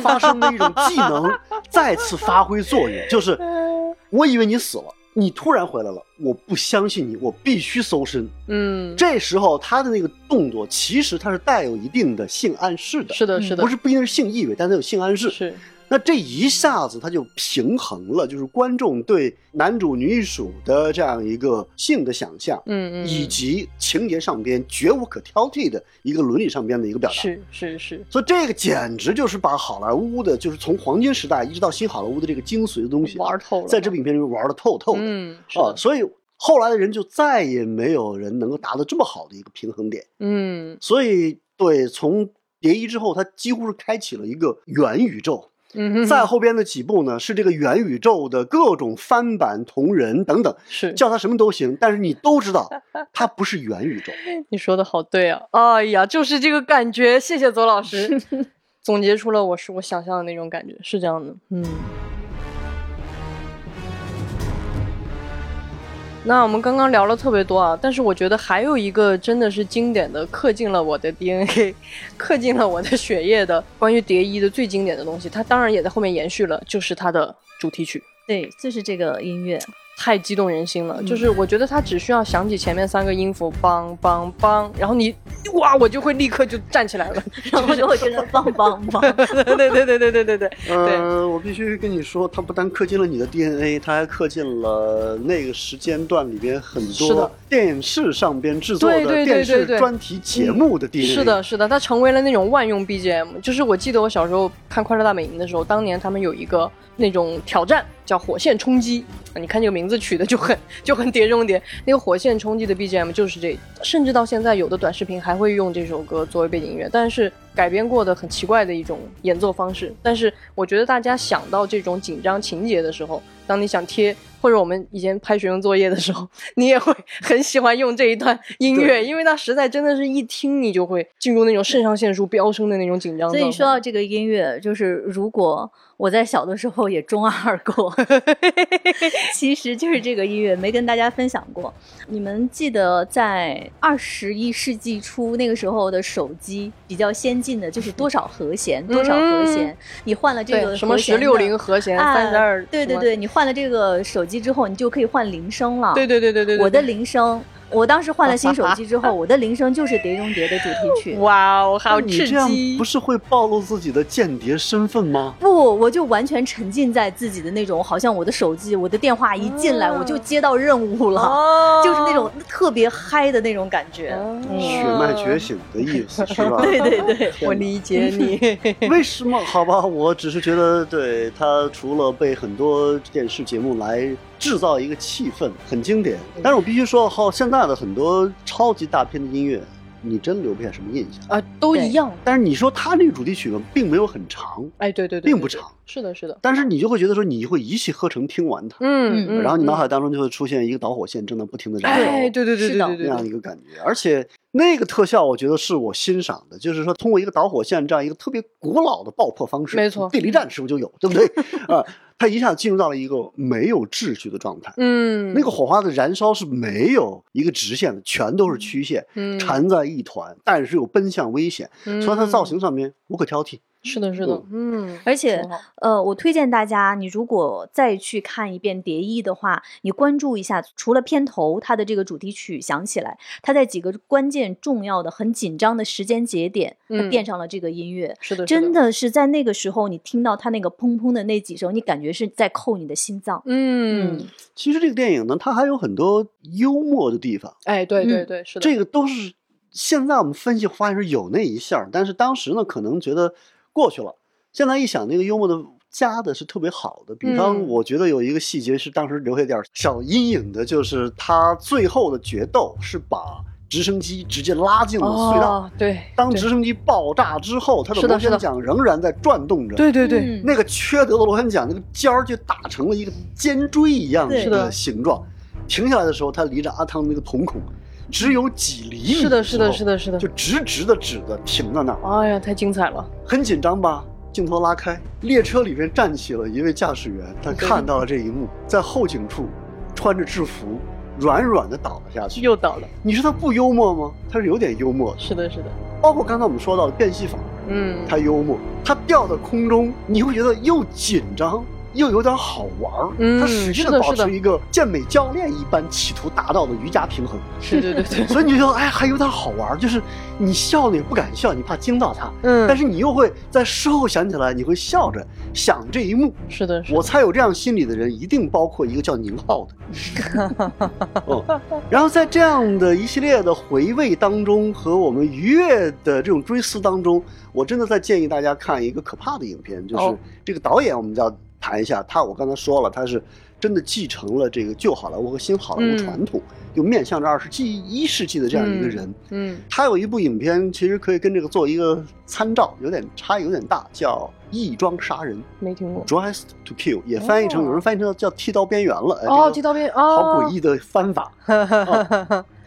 发生的一种技能 *laughs* 再次发挥作用，就是 *laughs* 我以为你死了，你突然回来了，我不相信你，我必须搜身。嗯，这时候他的那个动作，其实他是带有一定的性暗示的，是的，是的，不是不一定是性意味，但他有性暗示。是，那这一下子他就平衡了，就是观众对男主女主的这样一个性的想象，嗯嗯，以及情节上边绝无可挑剔的一个伦理上边的一个表达。是是是，所以这个简直就是把好莱坞的，就是从黄金时代一直到新好莱坞的这个精髓的东西啊玩透了，在这部影片里面玩的透透的、嗯啊，所以后来的人就再也没有人能够达到这么好的一个平衡点。嗯所以对，从蝶衣之后，他几乎是开启了一个元宇宙。嗯哼，再后边的几部呢，是这个元宇宙的各种翻版同人等等，是叫它什么都行，但是你都知道，*laughs* 它不是元宇宙。你说的好对啊！哎呀，就是这个感觉。谢谢左老师，*laughs* 总结出了我是我想象的那种感觉，是这样的。嗯。那我们刚刚聊了特别多啊，但是我觉得还有一个真的是经典的，刻进了我的 DNA，刻进了我的血液的关于蝶衣的最经典的东西，它当然也在后面延续了，就是它的主题曲。对，就是这个音乐太激动人心了。就是我觉得他只需要响起前面三个音符，梆梆梆，然后你哇，我就会立刻就站起来了，*laughs* 然后就会跟着梆梆梆。对对对对对对对。嗯，*laughs* 我必须跟你说，它不但刻进了你的 DNA，它还刻进了那个时间段里边很多电视上边制作的电视专题节目的 DNA。是的，是的，它成为了那种万用 BGM。就是我记得我小时候看《快乐大本营》的时候，当年他们有一个那种挑战。叫火线冲击，啊你看这个名字取的就很就很碟中谍。那个火线冲击的 BGM 就是这，甚至到现在有的短视频还会用这首歌作为背景音乐，但是改编过的很奇怪的一种演奏方式。但是我觉得大家想到这种紧张情节的时候，当你想贴，或者我们以前拍学生作业的时候，*laughs* 你也会很喜欢用这一段音乐，因为它实在真的是一听你就会进入那种肾上腺素飙升的那种紧张。所以说到这个音乐，就是如果我在小的时候也中二过，*laughs* 其实就是这个音乐没跟大家分享过。你们记得在二十一世纪初那个时候的手机比较先进的，就是多少和弦，多少和弦，你换了这个什么十六零和弦、啊三十二，对对对，你换了这个手机之后，你就可以换铃声了。对对对对对对，我的铃声，我当时换了新手机之后，我的铃声就是《碟中谍》的主题曲。哇哦，好刺那你这样！不是会暴露自己的间谍身份吗？不，我就完全沉浸在自己的那种，好像我的手机、我的电话一进来，哦我就接到任务了，哦 *laughs* 就是那种特别嗨的那种感觉。哦血脉觉醒的意思 *laughs* 是吧？对对对，我理解你。*laughs* 为什么？好吧，我只是觉得，对他除了被很多电视节目来制造一个气氛，很经典。但是我必须说，好，现在的很多超级大片的音乐，你真留不下什么印象。啊，都一样。但是你说它那个主题曲呢，并没有很长，哎，对对对，对对并不长是的，是的。但是你就会觉得说，你会一气呵成听完它，嗯嗯然后你脑海嗯当中就会出现一个导火线正在不停的燃烧。哎，对对对是的对对对对，那样一个感觉，而且那个特效，我觉得是我欣赏的，就是说通过一个导火线这样一个特别古老的爆破方式，没错地理战是不是就有，对不对？*laughs* 啊，它一下子进入到了一个没有秩序的状态。嗯，那个火花的燃烧是没有一个直线的，全都是曲线，嗯缠在一团，但是又奔向危险，嗯所以它造型上面无可挑剔。是的，是的，嗯，而且呃，我推荐大家，你如果再去看一遍《蝶衣》的话，你关注一下，除了片头它的这个主题曲响起来，它在几个关键、重要的、很紧张的时间节点，它嗯垫上了这个音乐。是的，是真，的是在那个时候，你听到它那个砰砰的那几声，你感觉是在扣你的心脏。嗯，其实这个电影呢，它还有很多幽默的地方，哎，对对嗯对，是的，这个都是现在我们分析发现是有那一下，但是当时呢，可能觉得过去了。现在一想，那个幽默的加的是特别好的。比方，嗯我觉得有一个细节是当时留下点儿小阴影的，就是他最后的决斗是把直升机直接拉进了隧道。哦，对，当直升机爆炸之后，他的螺旋桨仍然在转动着。对对对，嗯那个缺德的螺旋桨，那个尖儿就打成了一个尖锥一样的形状。停下来的时候，它离着阿汤那个瞳孔只有几厘米。是的，是的，是，的，是的就，直直的直的停在那儿，哎呀，太精彩了，很紧张吧？镜头拉开，列车里面站起了一位驾驶员，他看到了这一幕，在后颈处穿着制服，软软的倒了下去。又倒了，你说他不幽默吗？他是有点幽默的。是的，是的，包括刚才我们说到的变戏法，嗯，他幽默，他掉在空中，你会觉得又紧张又有点好玩儿。嗯他使劲的保持一个健美教练一般企图达到的瑜伽平衡，是对对对，*laughs* 所以你就觉得哎还有点好玩儿，就是你笑呢也不敢笑，你怕惊到他，嗯，但是你又会在事后想起来，你会笑着想这一幕。是的，是的。我猜有这样心理的人，一定包括一个叫宁浩的。*laughs* 哦，然后在这样的一系列的回味当中和我们愉悦的这种追思当中，我真的在建议大家看一个可怕的影片，就是哦。这个导演，我们就要谈一下他。我刚才说了，他是真的继承了这个旧好莱坞和新好莱坞嗯传统，又面向着二十一世纪的这样一个人。嗯，他有一部影片，其实可以跟这个做一个参照，有点差异有点大，叫《义装杀人没听过》（Dressed to Kill），也翻译成、哦有人翻译成叫“剃刀边缘”了。哎哦，剃刀边好哦，诡异的翻法。异，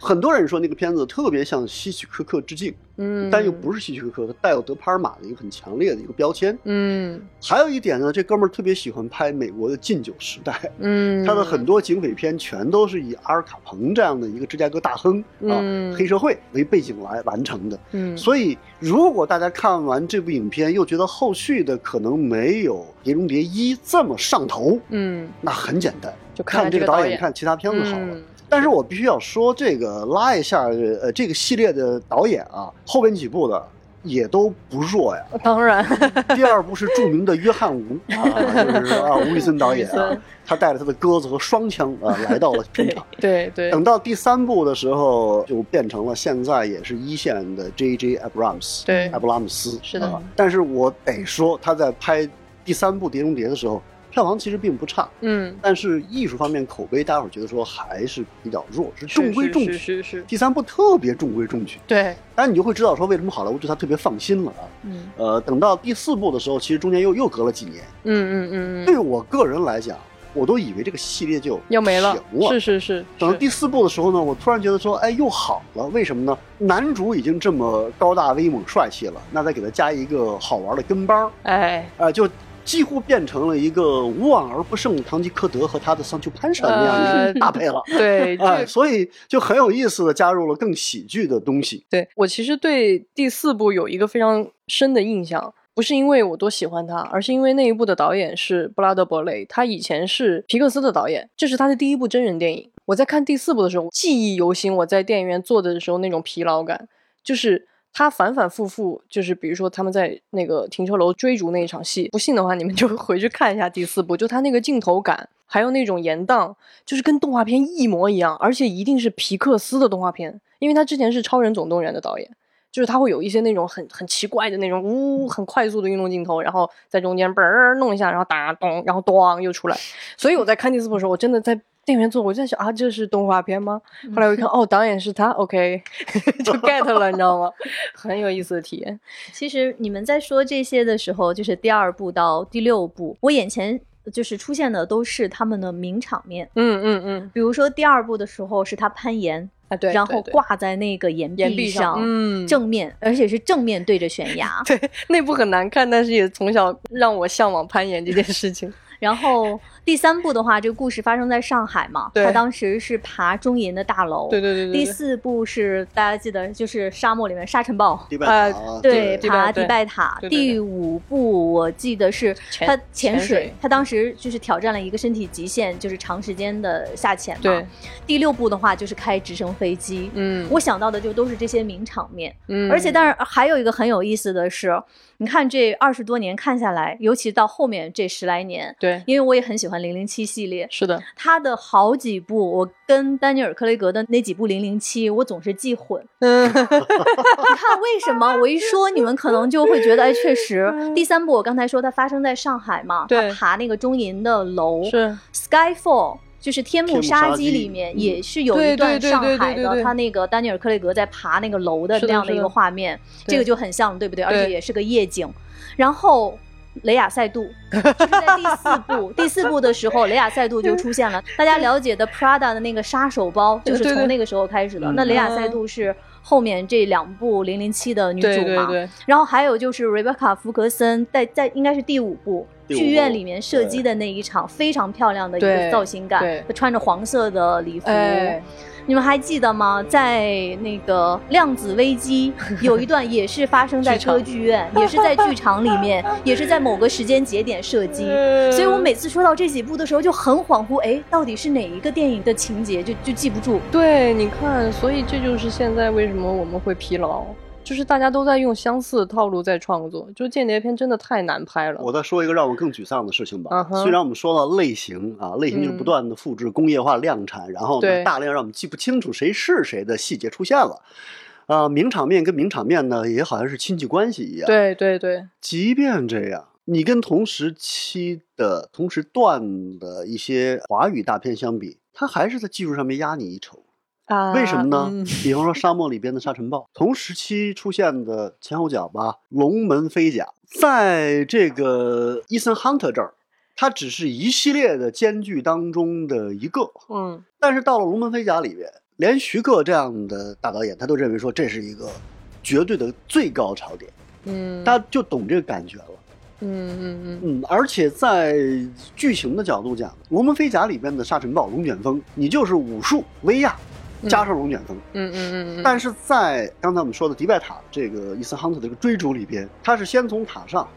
*laughs* 很多人说那个片子特别向希区柯克致敬，嗯，但又不是希区柯克，它带有德帕尔玛的一个很强烈的一个标签。嗯还有一点呢，这哥们儿特别喜欢拍美国的禁酒时代，嗯，*laughs* 他的很多警匪片全都是以阿尔卡彭这样的一个芝加哥大亨啊、嗯黑社会为背景来完成的。嗯，所以，如果大家看完这部影片又觉得后续的可能没有《碟中谍一》这么上头，嗯，那很简单，就看看这个导演，看其他片子好了。嗯但是我必须要说，这个拉一下，呃，这个系列的导演啊，后边几部的也都不弱呀。当然，第二部是著名的约翰吴啊，就是 *laughs* 啊吴宇森导演啊他带着他的鸽子和双枪啊来到了片场。对对，等到第三部的时候，就变成了现在也是一线的 J.J. Abrams，对阿布拉姆斯是的啊但是我得说，他在拍第三部《碟中谍》的时候，票房其实并不差，嗯，但是艺术方面口碑，大家伙儿觉得说还是比较弱，是是中规中矩。是是是，第三部特别中规中矩，对，当然你就会知道说为什么好莱坞对他特别放心了啊。嗯呃，等到第四部的时候，其实中间又又隔了几年。嗯嗯嗯嗯，对我个人来讲，我都以为这个系列就要没了是是，是等到第四部的时候呢，我突然觉得说，哎，又好了。为什么呢？男主已经这么高大威猛帅气了，那再给他加一个好玩的跟班儿，哎，啊、就几乎变成了一个无往而不胜的堂吉诃德和他的桑丘潘莎那样的搭配了。*laughs* 对，所以就很有意思的加入了更喜剧的东西。对我其实对第四部有一个非常深的印象，不是因为我多喜欢他，而是因为那一部的导演是布拉德伯雷，他以前是皮克斯的导演，这是他的第一部真人电影。我在看第四部的时候，记忆犹新，我在电影院坐的时候那种疲劳感，就是。他反反复复，就是比如说他们在那个停车楼追逐那一场戏，不信的话你们 *laughs* 就回去看一下第四部，就他那个镜头感，还有那种延宕，就是跟动画片一模一样，而且一定是皮克斯的动画片，因为他之前是《超人总动员》的导演，就是他会有一些那种很很奇怪的那种呜很快速的运动镜头，然后在中间嘣儿弄一下，然后打咚，然后咚又出来。所以我在看第四部的时候，我真的在电影院坐，我就在想啊，这是动画片吗？后来我一看，哦，导演是他，OK，*laughs* 就 get 了，你知道吗？*laughs* 很有意思的体验。其实你们在说这些的时候，就是第二部到第六部，我眼前就是出现的都是他们的名场面。嗯嗯嗯，比如说第二部的时候是他攀岩，啊对，然后挂在那个岩岩壁上，嗯，正面，而且是正面对着悬崖。*laughs* 对那部很难看，但是也从小让我向往攀岩这件事情。*laughs* 然后第三部的话，这个故事发生在上海嘛，他当时是爬中银的大楼。对对对对对第四部是大家记得就是沙漠里面沙尘暴。迪拜呃塔，对，爬迪拜塔。第五部我记得是他潜潜水他当时就是挑战了一个身体极限，就是长时间的下潜嘛。对。第六部的话就是开直升飞机。嗯我想到的就都是这些名场面。嗯而且，当然还有一个很有意思的是，你看这二十多年看下来，尤其到后面这十来年，对，因为我也很喜欢零零七系列，是的，他的好几部，我跟丹尼尔·克雷格的那几部零零七，我总是记混。*laughs* 嗯，你看为什么？我一说，你们可能就会觉得，哎，确实。*laughs* 第三部我刚才说它发生在上海嘛，爬那个中银的楼是，，Skyfall。就是《天幕杀杀机》里面嗯也是有一段上海的，他那个丹尼尔·克雷格在爬那个楼的是的那样的一个画面，这个就很像，对不对？而且也是个夜景。然后雷亚塞杜。就是在第四部，*laughs* 第四部的时候，雷亚塞杜就出现了。大家了解的 Prada 的那个杀手包，就是从那个时候开始的。嗯。那雷亚塞杜是后面这两部零零七的女主嘛？然后还有就是 Rebecca 福格森在在应该是第五部剧院里面射击的那一场非常漂亮的一个造型感，她穿着黄色的礼服。哎，你们还记得吗？在那个《量子危机 *laughs*》有一段也是发生在歌剧院，也是在剧场里面，*laughs* 也是在某个时间节点射击。嗯所以我每次说到这几部的时候就很恍惚，哎，到底是哪一个电影的情节就就记不住。对，你看，所以这就是现在为什么我们会疲劳，就是大家都在用相似的套路在创作，就间谍片真的太难拍了。我再说一个让我更沮丧的事情吧。虽然我们说到类型啊，类型就是嗯不断的复制、工业化量产，然后呢大量让我们记不清楚谁是谁的细节出现了。啊、名场面跟名场面呢，也好像是亲戚关系一样。，对对对，即便这样，你跟同时期的、同时段的一些华语大片相比，它还是在技术上面压你一筹。啊，为什么呢？嗯比方说沙漠里边的沙尘暴，同时期出现的前后脚吧，龙门飞甲，在这个伊森亨特这儿，它只是一系列的间距当中的一个。嗯，但是到了龙门飞甲里边，连徐克这样的大导演，他都认为说这是一个绝对的最高潮点，嗯，他就懂这个感觉了。嗯嗯嗯，嗯，而且在剧情的角度讲，《龙门飞甲》里边的沙尘暴、龙卷风，你就是武术威亚加上龙卷风。嗯嗯嗯嗯，但是在刚才我们说的迪拜塔这个伊森亨特这个追逐里边，他是先从塔上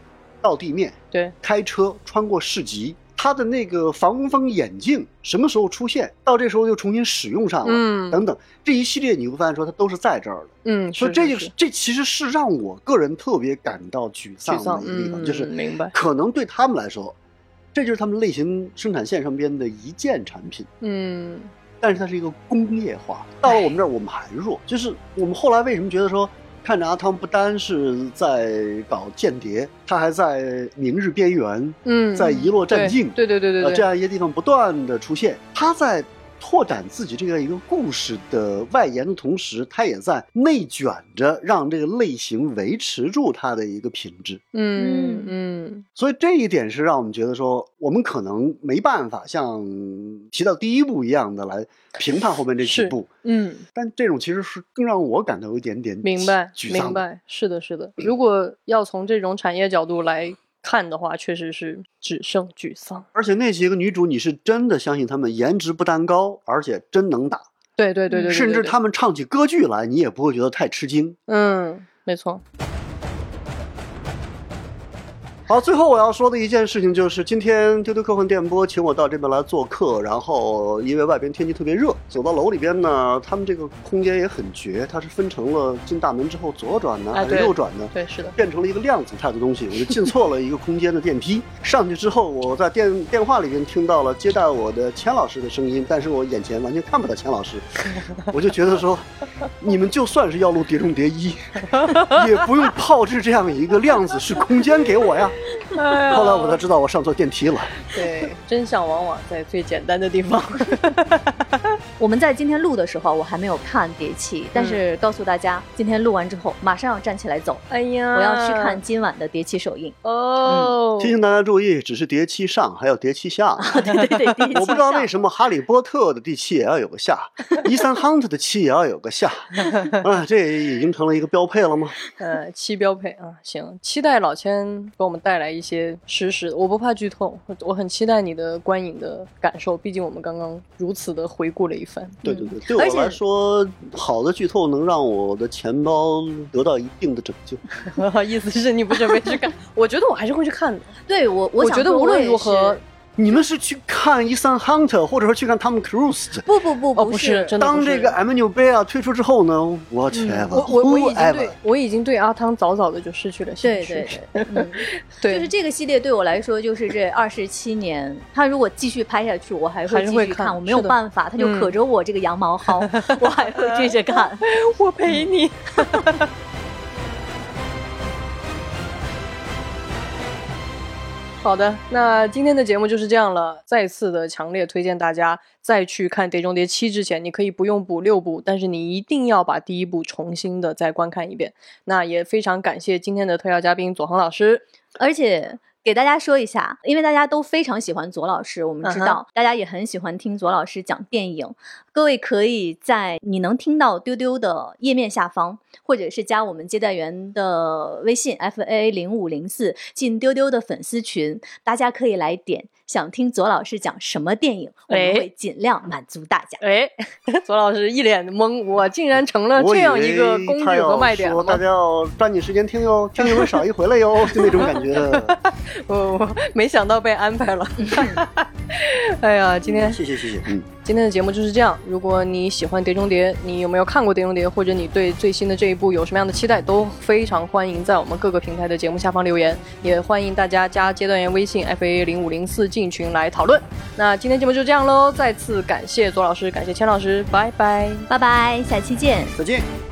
到地面对，开车穿过市集，他的那个防风眼镜什么时候出现？到这时候又重新使用上了，嗯。等等，这一系列你会发现说它都是在这儿的，嗯，所以这是就是。这其实是让我个人特别感到沮丧沮丧的一个地方，嗯就是明白。可能对他们来说，这就是他们类型生产线上边的一件产品。嗯但是它是一个工业化。到了我们这儿，我们还弱。就是我们后来为什么觉得说，看着阿汤不单是在搞间谍，他还在明日边缘，嗯，在遗落战境，对对对对对，呃，这样一些地方不断的出现。他在拓展自己这样一个故事的外延的同时，它也在内卷着让这个类型维持住它的一个品质。嗯嗯所以这一点是让我们觉得说，我们可能没办法像提到第一部一样的来评判后面这几是部，嗯，但这种其实是更让我感到有一点点明白沮丧。明。白，是的，是的。如果要从这种产业角度来看的话，确实是只剩沮丧。而且那几个女主，你是真的相信她们颜值不但高，而且真能打，对对对对，对甚至对她们唱起歌剧来，你也不会觉得太吃惊。嗯，没错。好，最后我要说的一件事情就是，今天丢丢科幻电波请我到这边来做客，然后因为外边天气特别热，走到楼里边呢，他们这个空间也很绝，它是分成了进大门之后左转呢，还是右转呢？对，是的。变成了一个量子态的东西，我就进错了一个空间的电梯。上去之后，我在电电话里边听到了接待我的钱老师的声音，但是我眼前完全看不到钱老师，我就觉得说，你们就算是要录《碟中谍一》，也不用炮制这样一个量子式空间给我呀。哎后来我才知道我上错电梯了。对，真相往往在最简单的地方。*laughs* 我们在今天录的时候，我还没有看《碟气》，但是告诉大家，今天录完之后马上要站起来走。哎呀，我要去看今晚的《碟气》首映。哦，提醒大家注意，只是碟七上，还有碟七下。对 *laughs* 对对，碟气我不知道为。什么《哈利波特》的第七也要有个下，*laughs* 伊森亨特的七也要有个下，啊，这已经成了一个标配了吗？呃，七标配啊，行，期待老千给我们带来一些实时，我不怕剧透，我我很期待你的观影的感受，毕竟我们刚刚如此的回顾了一番。对对对，对我来说，好的剧透能让我的钱包得到一定的拯救。*laughs* 意思是你不准备去看？*laughs* 我觉得我还是会去看的。对我，我想觉得无论如何是，你们是去看伊森亨特，或者说去看汤姆克鲁斯？不不不哦，不是，当这个 M 纽贝尔退出之后呢，我我我我已经对我已经对阿汤早早的就失去了兴趣。对对 *laughs* 对，就是这个系列对我来说，就是这二十七年，他如果继续拍下去，我还还会继续看我没有办法，他就嗯。可着我这个羊毛薅，我还会追着看。*laughs* 我陪你。*laughs* 好的，那今天的节目就是这样了。再次的强烈推荐大家，再去看《碟中谍七》之前，你可以不用补六部，但是你一定要把第一部重新的再观看一遍。那也非常感谢今天的特邀嘉宾左航老师。而且给大家说一下，因为大家都非常喜欢左老师，我们知嗯道、大家也很喜欢听左老师讲电影。各位可以在你能听到丢丢的页面下方，或者是加我们接待员的微信 f a 零五零四进丢丢的粉丝群，大家可以来点。想听左老师讲什么电影，我们哎会尽量满足大家。哎，左老师一脸懵，我竟然成了这样一个为工具和卖点？大家要抓紧时间听哟，听一会少一回了哟，就那种感觉。*laughs* 我我没想到被安排了。*laughs* 哎呀，今天谢谢谢谢，嗯，今天的节目就是这样。如果你喜欢《碟中谍》，你有没有看过《碟中谍》，或者你对最新的这一部有什么样的期待，都非常欢迎在我们各个平台的节目下方留言，也欢迎大家加阶段员微信 f a 零五零四进群来讨论。那今天节目就这样喽，再次感谢左老师，感谢钱老师，拜拜。拜拜，下期见。再见。